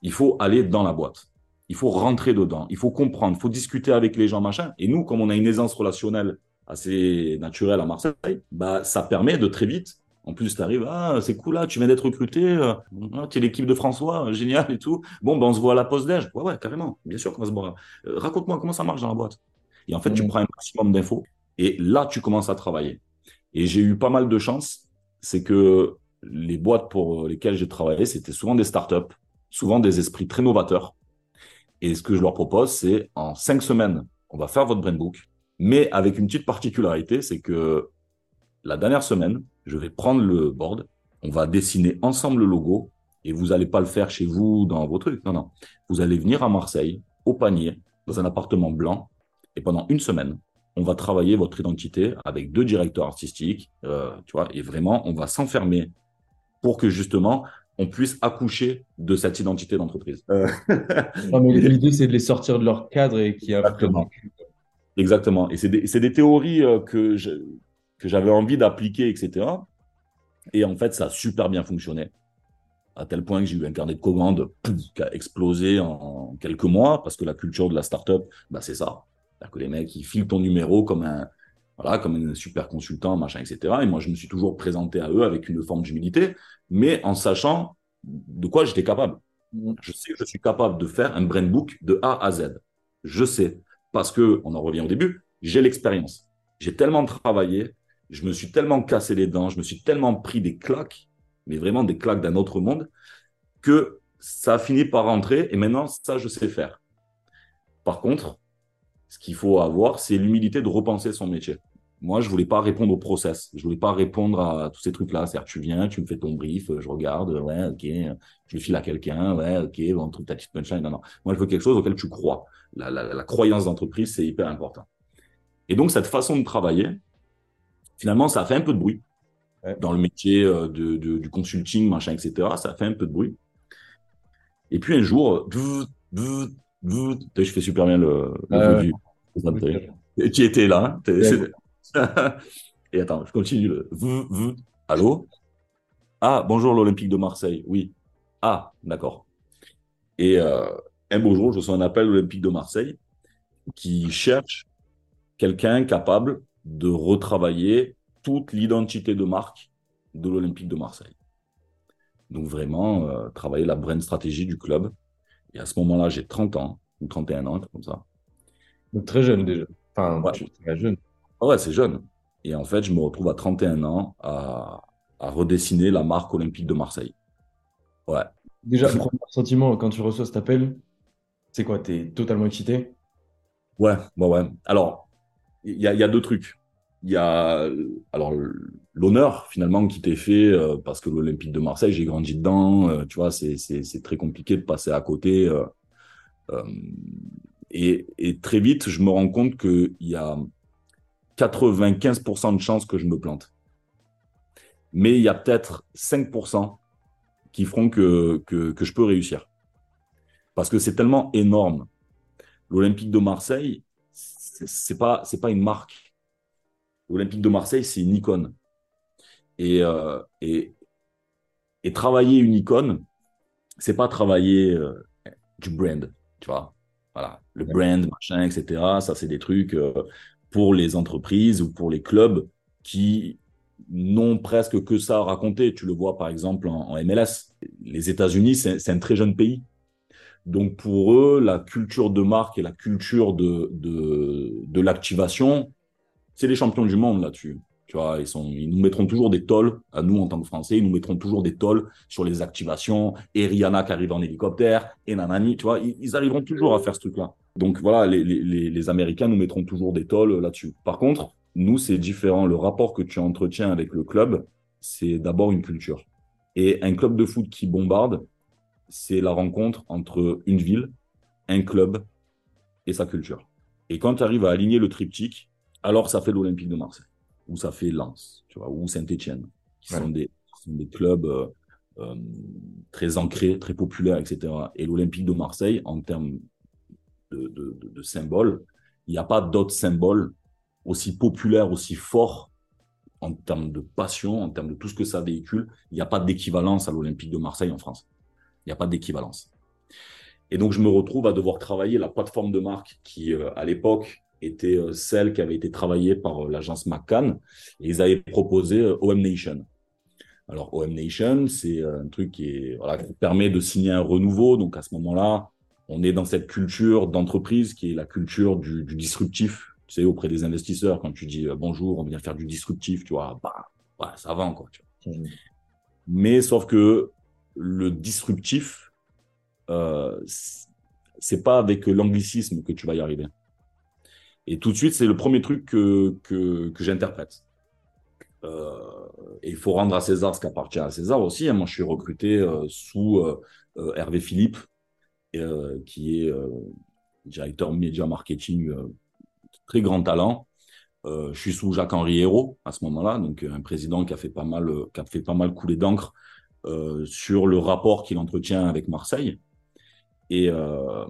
Il faut aller dans la boîte il faut rentrer dedans, il faut comprendre, il faut discuter avec les gens, machin. Et nous, comme on a une aisance relationnelle assez naturelle à Marseille, bah, ça permet de très vite. En plus, tu arrives, ah, c'est cool là, tu viens d'être recruté, euh, ah, tu es l'équipe de François, euh, génial et tout. Bon, ben, on se voit à la pause déj. Ouais, ouais, carrément, bien sûr qu'on va se voir. Euh, raconte-moi comment ça marche dans la boîte. Et en fait, tu prends un maximum d'infos et là, tu commences à travailler. Et j'ai eu pas mal de chance, c'est que les boîtes pour lesquelles j'ai travaillé, c'était souvent des startups, souvent des esprits très novateurs et ce que je leur propose, c'est en cinq semaines, on va faire votre brand book, mais avec une petite particularité, c'est que la dernière semaine, je vais prendre le board, on va dessiner ensemble le logo, et vous n'allez pas le faire chez vous dans vos trucs. Non, non. Vous allez venir à Marseille, au panier, dans un appartement blanc, et pendant une semaine, on va travailler votre identité avec deux directeurs artistiques, euh, tu vois, et vraiment, on va s'enfermer pour que justement on puisse accoucher de cette identité d'entreprise. Euh, l'idée, c'est de les sortir de leur cadre et qui Exactement. Exactement. Et c'est des, théories euh, que j'avais envie d'appliquer, etc. Et en fait, ça a super bien fonctionné. À tel point que j'ai eu un carnet de commandes qui a explosé en quelques mois, parce que la culture de la startup, bah, c'est ça. Que les mecs, ils filent ton numéro comme un, voilà, comme un super consultant, machin, etc. Et moi, je me suis toujours présenté à eux avec une forme d'humilité, mais en sachant de quoi j'étais capable. Mm. Je sais que je suis capable de faire un brand book de A à Z. Je sais, parce que, on en revient au début, j'ai l'expérience. J'ai tellement travaillé, je me suis tellement cassé les dents, je me suis tellement pris des claques, mais vraiment des claques d'un autre monde, que ça a fini par rentrer et maintenant, ça, je sais faire. Par contre, ce qu'il faut avoir, c'est l'humilité de repenser son métier. Moi, je voulais pas répondre au process. Je voulais pas répondre à tous ces trucs-là. C'est-à-dire, tu viens, tu me fais ton brief, je regarde, ouais, ok, je le file à quelqu'un, ouais, ok, on trouve ta petite punchline. Non, non. Moi, je veux quelque chose auquel tu crois. La, croyance d'entreprise, c'est hyper important. Et donc, cette façon de travailler, finalement, ça a fait un peu de bruit dans le métier euh, de, du consulting, machin, etc. Ça a fait un peu de bruit. Et puis un jour, je fais super bien le, le Tu étais là. Hein, Et attends, je continue. Le... Allô? Ah, bonjour l'Olympique de Marseille. Oui. Ah, d'accord. Et euh, un beau jour, je reçois un appel de l'Olympique de Marseille. qui cherche quelqu'un capable de retravailler toute l'identité de marque de l'Olympique de Marseille. Donc vraiment, euh, travailler la brand stratégie du club. Et à ce moment-là, j'ai 30 ans, ou 31 ans, comme ça. Donc très jeune déjà. Enfin, très jeune. Ah ouais, c'est jeune. Et en fait, je me retrouve à 31 ans à, à redessiner la marque olympique de Marseille. Ouais. Déjà, premier sentiment quand tu reçois cet appel, c'est quoi? Tu es totalement excité? Ouais, ouais, ouais. Alors, il y a, deux trucs. Il y a alors l'honneur finalement qui t'est fait euh, parce que l'Olympique de Marseille, j'ai grandi dedans. Euh, tu vois, c'est très compliqué de passer à côté. Euh, et, et, très vite, je me rends compte qu'il y a 95% de chances que je me plante. Mais il y a peut-être 5% qui feront que, que, que je peux réussir. Parce que c'est tellement énorme. L'Olympique de Marseille, c'est pas c'est pas une marque. L'Olympique de Marseille, c'est une icône. Et, euh, et, et, travailler une icône, c'est pas travailler euh, du brand, tu vois. Voilà, le brand, machin, etc. Ça, c'est des trucs euh, pour les entreprises ou pour les clubs qui n'ont presque que ça à raconter. Tu le vois par exemple en, MLS. Les États-Unis, c'est un très jeune pays. Donc pour eux, la culture de marque et la culture de, de, de l'activation, c'est les champions du monde là-dessus. Tu vois, ils, sont, ils nous mettront toujours des tolls, à nous en tant que Français, ils nous mettront toujours des tolls sur les activations, et Rihanna qui arrive en hélicoptère, et Nanani, tu vois, ils, arriveront toujours à faire ce truc-là. Donc voilà, les, les, les Américains nous mettront toujours des tolls là-dessus. Par contre, nous, c'est différent. Le rapport que tu entretiens avec le club, c'est d'abord une culture. Et un club de foot qui bombarde, c'est la rencontre entre une ville, un club et sa culture. Et quand tu arrives à aligner le triptyque, alors ça fait l'Olympique de Marseille, ou ça fait Lens, tu vois, ou Saint-Etienne, qui sont, des, des, clubs euh, euh, très ancrés, très populaires, etc. Et l'Olympique de Marseille, en termes de, de, symboles, il n'y a pas d'autres symboles aussi populaire, aussi fort en termes de passion, en termes de tout ce que ça véhicule, il n'y a pas d'équivalence à l'Olympique de Marseille en France. Il n'y a pas d'équivalence. Et donc, je me retrouve à devoir travailler la plateforme de marque qui, euh, à l'époque, était euh, celle qui avait été travaillée par euh, l'agence McCann. Et ils avaient proposé OM Nation. Alors, OM Nation, c'est un truc qui permet de signer un renouveau. Donc, à ce moment-là, on est dans cette culture d'entreprise qui est la culture du, du disruptif, tu sais, auprès des investisseurs, quand tu dis euh, bonjour, on vient faire du disruptif, tu vois, bah, ça va quoi. Mmh. Mais sauf que le disruptif, euh, c'est pas avec l'anglicisme que tu vas y arriver. Et tout de suite, c'est le premier truc que, que, que j'interprète. Euh, et il faut rendre à César ce qui appartient à César aussi. Hein. Moi, je suis recruté euh, sous euh, Hervé Philippe, qui est directeur média marketing très grand talent. Euh, je suis sous Jacques-Henri Hérault à ce moment-là, donc un président qui a fait pas mal, qui a fait pas mal couler d'encre euh, sur le rapport qu'il entretient avec Marseille. Et, euh,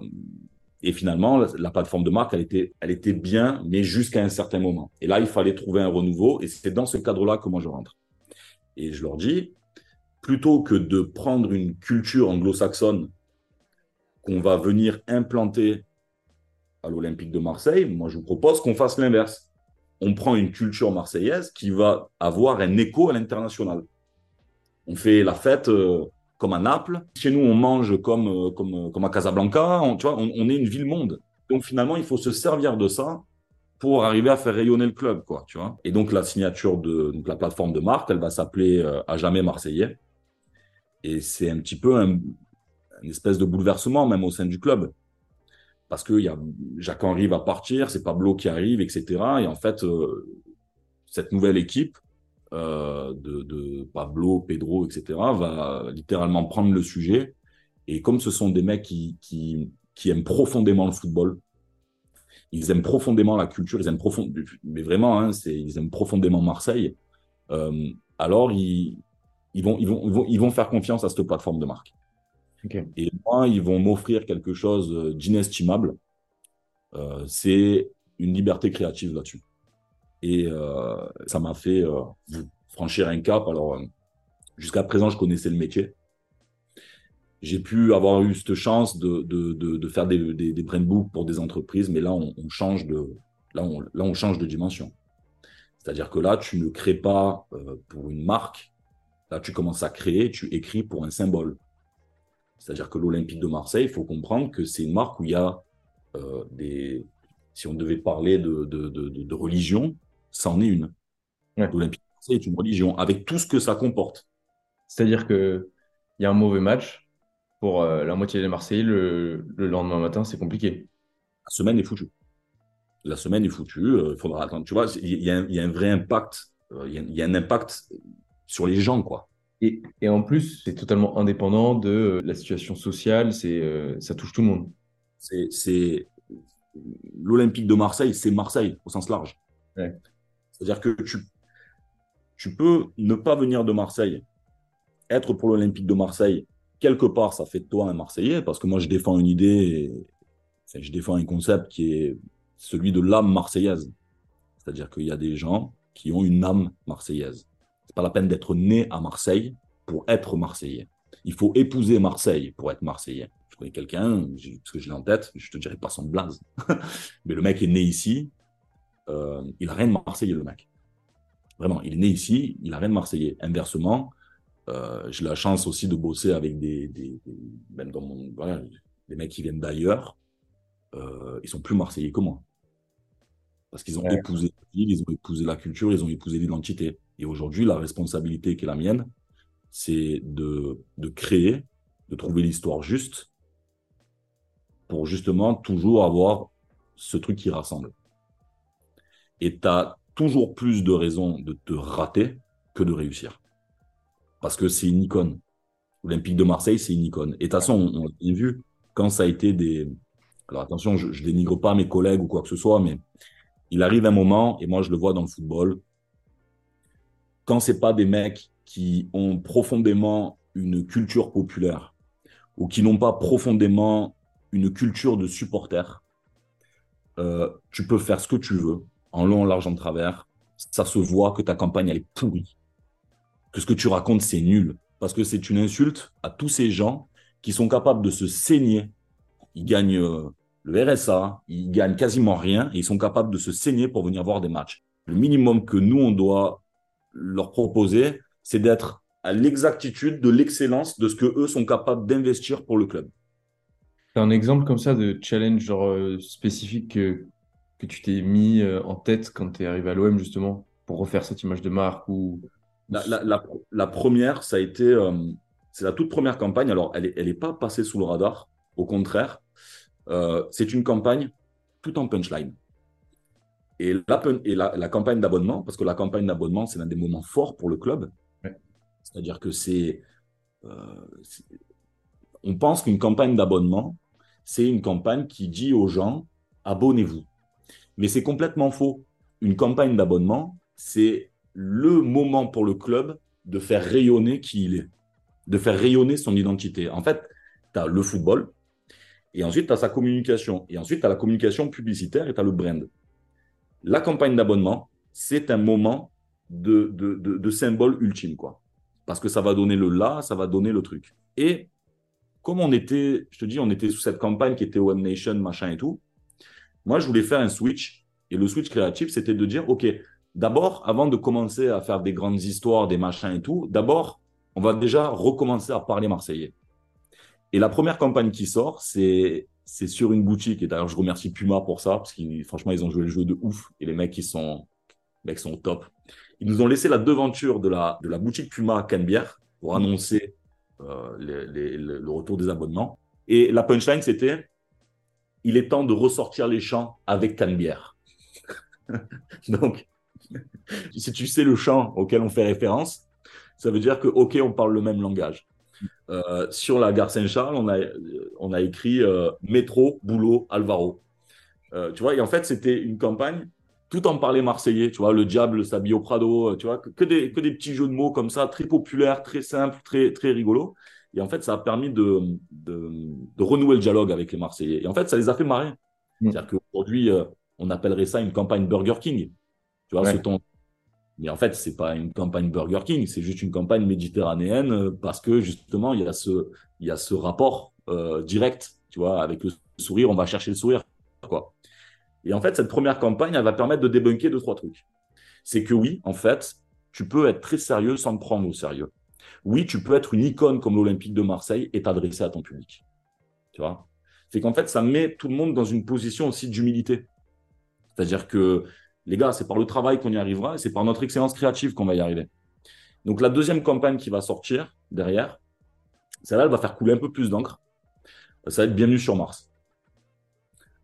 finalement, la, plateforme de marque, elle était, elle était bien, mais jusqu'à un certain moment. Et là, il fallait trouver un renouveau, et c'est dans ce cadre-là que moi je rentre. Et je leur dis, plutôt que de prendre une culture anglo-saxonne qu'on va venir implanter à l'Olympique de Marseille, moi je vous propose qu'on fasse l'inverse. On prend une culture marseillaise qui va avoir un écho à l'international. On fait la fête euh, comme à Naples. Chez nous, on mange comme, euh, comme, euh, comme à Casablanca. On, tu vois, on, est une ville-monde. Donc finalement, il faut se servir de ça pour arriver à faire rayonner le club, quoi, tu vois. Et donc la signature de donc, la plateforme de marque, elle va s'appeler à jamais Marseillais. Et c'est un petit peu un, une espèce de bouleversement même au sein du club parce que y a Jacques-Henri va partir, c'est Pablo qui arrive, etc. Et en fait, euh, cette nouvelle équipe euh, de, Pablo, Pedro, etc. va littéralement prendre le sujet. Et comme ce sont des mecs qui, qui, aiment profondément le football, ils aiment profondément la culture, ils aiment profondément, mais vraiment, hein, ils aiment profondément Marseille. Euh, alors, ils, ils, vont, ils, vont, ils, vont, ils vont faire confiance à cette plateforme de marque. Et moi, ils vont m'offrir quelque chose euh, d'inestimable. Euh, c'est une liberté créative là-dessus. Et euh, ça m'a fait franchir un cap. Alors, jusqu'à présent, je connaissais le métier. j'ai pu avoir eu cette chance de, de, de, faire des, des, books pour des entreprises, mais là, on, change de, là, on, là, on change de dimension. C'est-à-dire que là, tu ne crées pas euh, pour une marque, là, tu commences à créer, tu écris pour un symbole. C'est-à-dire que l'Olympique de Marseille, il faut comprendre que c'est une marque où il y a euh, des. Si on devait parler de, de, de, religion, ça en est une. L'Olympique de Marseille est une religion, avec tout ce que ça comporte. C'est-à-dire qu'il y a un mauvais match, pour euh, la moitié des Marseillais, le, le lendemain matin, c'est compliqué. La semaine est foutue. La semaine est foutue. Euh, il faudra attendre. Tu vois, il y, a un vrai impact. Il y, a un impact sur les gens, quoi. Et, et, en plus, c'est totalement indépendant de euh, la situation sociale, c'est, euh, ça touche tout le monde. C'est, L'Olympique de Marseille, c'est Marseille au sens large. C'est-à-dire que tu, tu peux ne pas venir de Marseille, être pour l'Olympique de Marseille, quelque part, ça fait de toi un Marseillais, parce que moi, je défends une idée, je défends un concept qui est celui de l'âme marseillaise. C'est-à-dire qu'il y a des gens qui ont une âme marseillaise pas la peine d'être né à Marseille pour être Marseillais. Il faut épouser Marseille pour être Marseillais. Je connais quelqu'un, parce que je l'ai en tête, je te dirai pas son blaze. Mais le mec est né ici, euh, il a rien de Marseillais, le mec. Vraiment, il est né ici, il a rien de Marseillais. Inversement, euh, j'ai la chance aussi de bosser avec des, des, même dans mon, voilà, des mecs qui viennent d'ailleurs, euh, ils sont plus Marseillais que moi. Parce qu'ils ont épousé la ville, ils ont épousé la culture, ils ont épousé l'identité. Et aujourd'hui, la responsabilité qui est la mienne, c'est de, de créer, de trouver l'histoire juste pour justement toujours avoir ce truc qui rassemble. Et tu as toujours plus de raisons de te rater que de réussir. Parce que c'est une icône. Olympique de Marseille, c'est une icône. Et de toute façon, on, a bien vu quand ça a été des. Alors attention, je, je dénigre pas mes collègues ou quoi que ce soit, mais il arrive un moment, et moi je le vois dans le football, quand c'est pas des mecs qui ont profondément une culture populaire ou qui n'ont pas profondément une culture de supporter, euh, tu peux faire ce que tu veux, en long, en large, en travers. Ça se voit que ta campagne, elle est pourrie. Que ce que tu racontes, c'est nul. Parce que c'est une insulte à tous ces gens qui sont capables de se saigner. Ils gagnent euh, le RSA, ils gagnent quasiment rien et ils sont capables de se saigner pour venir voir des matchs. Le minimum que nous, on doit leur proposer, c'est d'être à l'exactitude de l'excellence de ce que eux sont capables d'investir pour le club. C'est un exemple comme ça de challenge genre, euh, spécifique que, que tu t'es mis euh, en tête quand tu es arrivé à l'OM justement pour refaire cette image de marque ou la, la, la, première, ça a été, euh, c'est la toute première campagne. Alors, elle n'est elle est pas passée sous le radar. Au contraire, c'est une campagne tout en punchline. Et, la, et la, campagne d'abonnement, parce que la campagne d'abonnement, c'est l'un des moments forts pour le club. C'est-à-dire que euh, c'est. on pense qu'une campagne d'abonnement, c'est une campagne qui dit aux gens abonnez-vous. Mais c'est complètement faux. Une campagne d'abonnement, c'est le moment pour le club de faire rayonner qui il est, de faire rayonner son identité. En fait, tu as le football, et ensuite tu as sa communication, et ensuite tu as la communication publicitaire et tu as le brand la campagne d'abonnement, c'est un moment de, de, symbole ultime, quoi. Parce que ça va donner le là, ça va donner le truc. Et comme on était, je te dis, on était sous cette campagne qui était One Nation, machin et tout, moi, je voulais faire un switch. Et le switch créatif, c'était de dire, OK, d'abord, avant de commencer à faire des grandes histoires, des machins et tout, d'abord, on va déjà recommencer à parler marseillais. Et la première campagne qui sort, c'est c'est sur une boutique. Et d'ailleurs, je remercie Puma pour ça, parce qu'ils, franchement, ils ont joué le jeu de ouf. Et les mecs, ils sont, les mecs sont top. Ils nous ont laissé la devanture de la, de la boutique Puma à Canebière pour annoncer euh, le retour des abonnements. Et la punchline, c'était il est temps de ressortir les chants avec Canebière. Donc, si tu sais le chant auquel on fait référence, ça veut dire que, OK, on parle le même langage. Euh, sur la gare Saint-Charles, on a, on a écrit euh, métro, boulot, Alvaro. Euh, tu vois, et en fait, c'était une campagne tout en parler marseillais. Tu vois, le diable s'habille au Prado, tu vois, que, des, que des petits jeux de mots comme ça, très populaires, très simples, très, très rigolos. Et en fait, ça a permis de, de, de, renouer le dialogue avec les Marseillais. Et en fait, ça les a fait marrer. Mm. C'est-à-dire qu'aujourd'hui, on appellerait ça une campagne Burger King. Tu vois, ce ton. Mais en fait, c'est pas une campagne Burger King, c'est juste une campagne méditerranéenne euh, parce que justement, il y a ce, il y a ce rapport euh, direct, tu vois, avec le sourire, on va chercher le sourire, quoi. Et en fait, cette première campagne, elle va permettre de débunker deux, trois trucs. C'est que oui, en fait, tu peux être très sérieux sans te prendre au sérieux. Oui, tu peux être une icône comme l'Olympique de Marseille et t'adresser à ton public. Tu vois? C'est qu'en fait, ça met tout le monde dans une position aussi d'humilité. C'est-à-dire que les gars, c'est par le travail qu'on y arrivera et c'est par notre excellence créative qu'on va y arriver. Donc la deuxième campagne qui va sortir derrière, celle-là, elle va faire couler un peu plus d'encre. Ça va être Bienvenue sur Mars.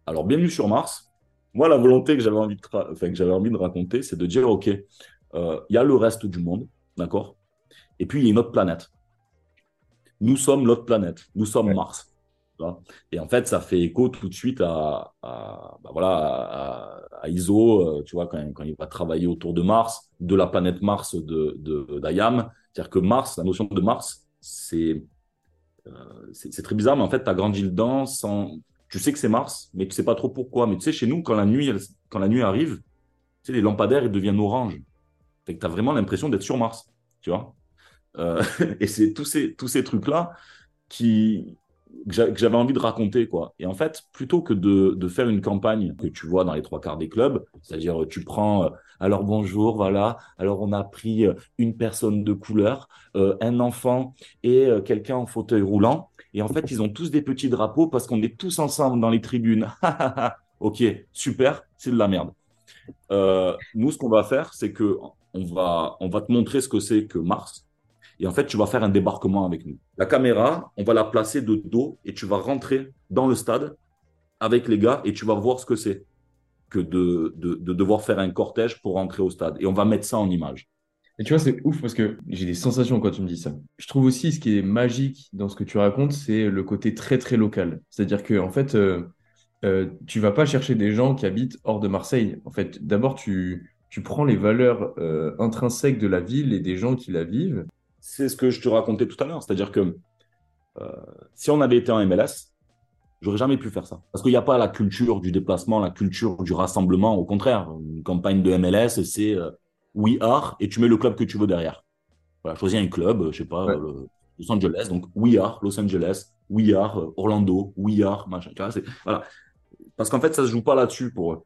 Alors, Bienvenue sur Mars, moi, la volonté que j'avais envie, de envie de raconter, c'est de dire, OK, euh, il y a le reste du monde, d'accord? Et puis, il y a une autre planète. Nous sommes l'autre planète. Nous sommes Mars. Et en fait, ça fait écho tout de suite à, bah voilà, à, ISO, euh, tu vois, quand, il va travailler autour de Mars, de la planète Mars de d'Ayam. C'est-à-dire que Mars, la notion de Mars, c'est euh, très bizarre, mais en fait, tu as grandi dedans sans. Tu sais que c'est Mars, mais tu sais pas trop pourquoi. Mais tu sais, chez nous, quand la nuit, quand la nuit arrive, tu sais, les lampadaires, ils deviennent orange. Fait que tu as vraiment l'impression d'être sur Mars, tu vois. Euh, et c'est tous ces, tous ces trucs-là qui, que j'avais envie de raconter. quoi. Et en fait, plutôt que de, faire une campagne que tu vois dans les trois quarts des clubs, c'est-à-dire tu prends, euh, alors bonjour, voilà, alors on a pris euh, une personne de couleur, euh, un enfant et quelqu'un en fauteuil roulant, et en fait, ils ont tous des petits drapeaux parce qu'on est tous ensemble dans les tribunes. ok, super, c'est de la merde. nous, ce qu'on va faire, c'est que on va, on va te montrer ce que c'est que Mars, et en fait, tu vas faire un débarquement avec nous. La caméra, on va la placer de dos et tu vas rentrer dans le stade avec les gars et tu vas voir ce que c'est que de, de, devoir faire un cortège pour rentrer au stade. Et on va mettre ça en image. Et tu vois, c'est ouf parce que j'ai des sensations quand tu me dis ça. Je trouve aussi ce qui est magique dans ce que tu racontes, c'est le côté très très local. C'est-à-dire que en fait, euh, euh, tu vas pas chercher des gens qui habitent hors de Marseille. En fait, d'abord tu tu prends les valeurs euh, intrinsèques de la ville et des gens qui la vivent, c'est ce que je te racontais tout à l'heure. C'est-à-dire que euh, si on avait été en MLS, j'aurais jamais pu faire ça. Parce qu'il n'y a pas la culture du déplacement, la culture du rassemblement. Au contraire, une campagne de MLS, c'est euh, We Are et tu mets le club que tu veux derrière. Voilà, choisis un club, je sais pas, Los Angeles, donc We Are Los Angeles, We Are euh, Orlando, We Are machin. Voilà. Parce qu'en fait, ça se joue pas là-dessus pour eux.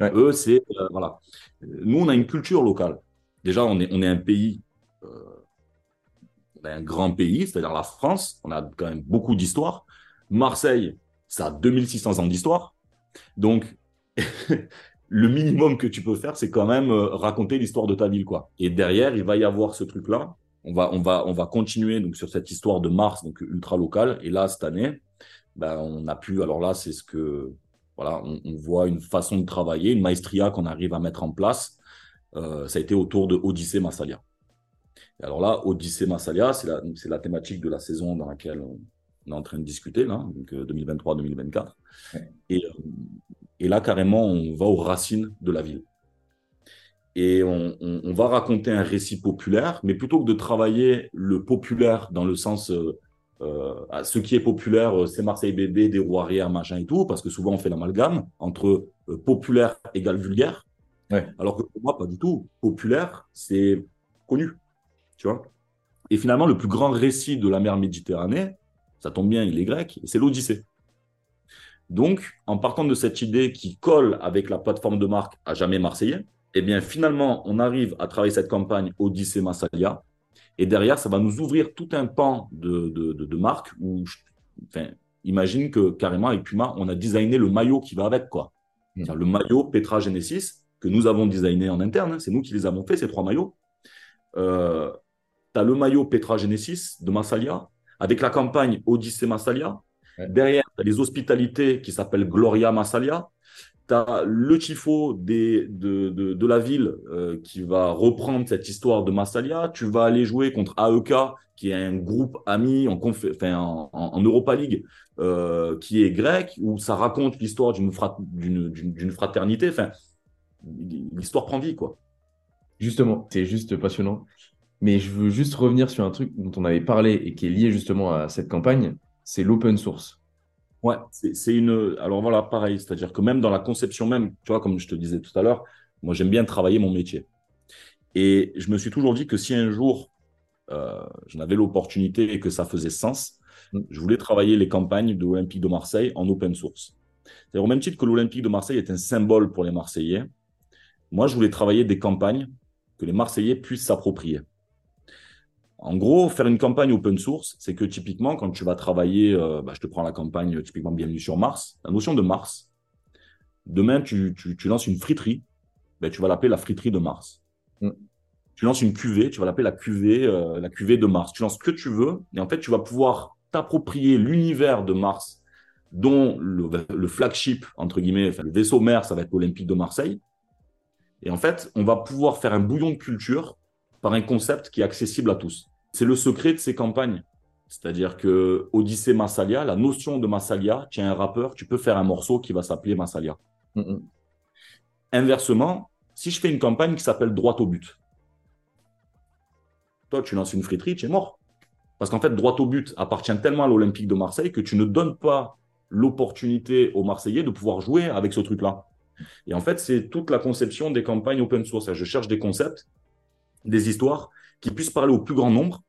Eux, c'est voilà. Nous, on a une culture locale. Déjà, on est, on est un pays un grand pays, c'est-à-dire la France, on a quand même beaucoup d'histoire. Marseille, ça a 2600 ans d'histoire. Donc, le minimum que tu peux faire, c'est quand même euh, raconter l'histoire de ta ville, quoi. Et derrière, il va y avoir ce truc-là. On on on va continuer donc sur cette histoire de Mars, donc ultra locale. Et là, cette année, ben, on a pu. Alors là, c'est ce que voilà, on, voit une façon de travailler, une maestria qu'on arrive à mettre en place. Euh, ça a été autour de Odyssée Massalia alors là, Odyssée Massalia, c'est la, la, thématique de la saison dans laquelle on, est en train de discuter, là, donc 2023-2024. Euh, et, euh, et, là, carrément, on va aux racines de la ville. Et on, on, va raconter un récit populaire, mais plutôt que de travailler le populaire dans le sens euh, ce qui est populaire, c'est Marseille bébé, des roues arrière, machin et tout, parce que souvent on fait l'amalgame entre populaire égale vulgaire. Ouais. Alors que pour moi, pas du tout. Populaire, c'est connu tu vois. Et finalement, le plus grand récit de la mer Méditerranée, ça tombe bien, il est grec, c'est l'Odyssée. Donc, en partant de cette idée qui colle avec la plateforme de marque à jamais marseillais, eh bien, finalement, on arrive à travailler cette campagne Odyssée Massalia. Et derrière, ça va nous ouvrir tout un pan de, de, de, marque où, enfin, imagine que carrément avec Puma, on a designé le maillot qui va avec, quoi. Mmh. Le maillot Petra Genesis que nous avons designé en interne, hein. c'est nous qui les avons fait, ces trois maillots. Euh, tu as le maillot Petra Genesis de Massalia, avec la campagne Odyssée Massalia. Derrière, tu as les hospitalités qui s'appellent Gloria Massalia. Tu as le tifo des, de, de, de, la ville euh, qui va reprendre cette histoire de Massalia. Tu vas aller jouer contre AEK, qui est un groupe ami en, en, en, Europa League, euh, qui est grec, où ça raconte l'histoire d'une fraternité. Enfin, l'histoire prend vie, quoi. Justement, c'est juste passionnant. Mais je veux juste revenir sur un truc dont on avait parlé et qui est lié justement à cette campagne, c'est l'open source. Ouais, c'est une. Alors voilà, pareil, c'est-à-dire que même dans la conception même, tu vois, comme je te disais tout à l'heure, moi j'aime bien travailler mon métier. Et je me suis toujours dit que si un jour euh, j'en avais l'opportunité et que ça faisait sens, mm. je voulais travailler les campagnes de l'Olympique de Marseille en open source. C'est-à-dire au même titre que l'Olympique de Marseille est un symbole pour les Marseillais, moi je voulais travailler des campagnes que les Marseillais puissent s'approprier. En gros, faire une campagne open source, c'est que typiquement, quand tu vas travailler, euh, bah, je te prends la campagne typiquement Bienvenue sur Mars, la notion de Mars, demain, tu, lances une friterie, ben, tu vas l'appeler la friterie de Mars. Mm. Tu lances une cuvée, tu vas l'appeler la cuvée, euh, la cuvée de Mars. Tu lances ce que tu veux, et en fait, tu vas pouvoir t'approprier l'univers de Mars, dont le, flagship, entre guillemets, le vaisseau mère, ça va être l'Olympique de Marseille. Et en fait, on va pouvoir faire un bouillon de culture par un concept qui est accessible à tous. C'est le secret de ces campagnes. C'est-à-dire que Odyssée Massalia, la notion de Massalia, tu es un rappeur, tu peux faire un morceau qui va s'appeler Massalia. Inversement, si je fais une campagne qui s'appelle Droit au but, toi, tu lances une friterie, tu es mort. Parce qu'en fait, Droit au but appartient tellement à l'Olympique de Marseille que tu ne donnes pas l'opportunité aux Marseillais de pouvoir jouer avec ce truc-là. Et en fait, c'est toute la conception des campagnes open source. Je cherche des concepts, des histoires qui puissent parler au plus grand nombre,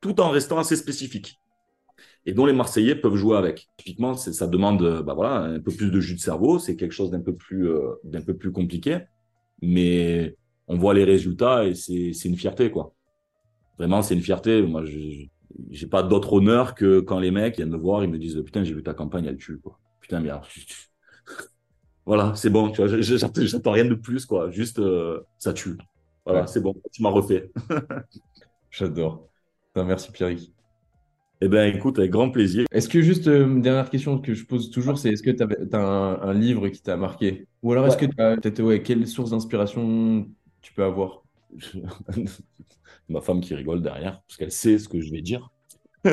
tout en restant assez spécifiques et dont les Marseillais peuvent jouer avec. Typiquement, ça demande bah voilà, un peu plus de jus de cerveau, c'est quelque chose d'un peu, plus, euh, d'un peu plus compliqué, mais on voit les résultats et c'est, une fierté. quoi. Vraiment, c'est une fierté. Moi, je j'ai pas d'autre honneur que quand les mecs viennent me voir, ils me disent Putain, j'ai vu ta campagne, elle tue. Quoi. Putain, mais voilà, c'est bon, tu vois, j'attends rien de plus, quoi. Juste, euh, ça tue. Voilà, c'est bon, tu m'as refait. J'adore. merci Pierrick. Eh bien, écoute, avec grand plaisir. Est-ce que juste, euh, une dernière question que je pose toujours, c'est est-ce que tu as, un, livre qui t'a marqué? Ou alors est-ce que tu as ouais, quelle source d'inspiration tu peux avoir? Ma femme qui rigole derrière, parce qu'elle sait ce que je vais dire.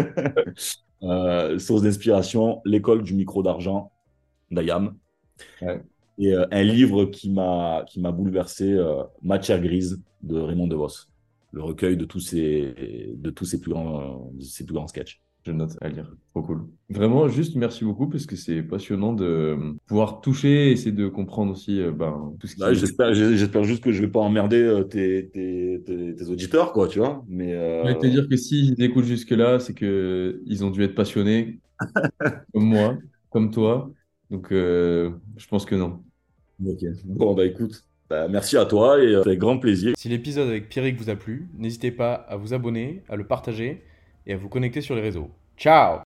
Euh, source d'inspiration, l'école du micro d'argent d'Ayam. Et euh, un livre qui m'a qui m'a bouleversé, Matière grise de Raymond DeVos le recueil de tous ces, de tous ces plus grands, ces plus grands sketchs. Je note à lire. Trop cool. Vraiment, juste merci beaucoup parce que c'est passionnant de pouvoir toucher et essayer de comprendre aussi euh, ben, tout ce qui j'espère, j'espère juste que je vais pas emmerder euh, tes, tes, tes, auditeurs, quoi, tu vois. Mais euh... Je vais te dire que s'ils écoutent jusque-là, c'est qu'ils ont dû être passionnés, comme moi, comme toi. Donc, euh, je pense que non. Ok. Bon, bah écoute, bah, merci à toi et euh, avec grand plaisir. Si l'épisode avec Pierrick vous a plu, n'hésitez pas à vous abonner, à le partager et à vous connecter sur les réseaux. Ciao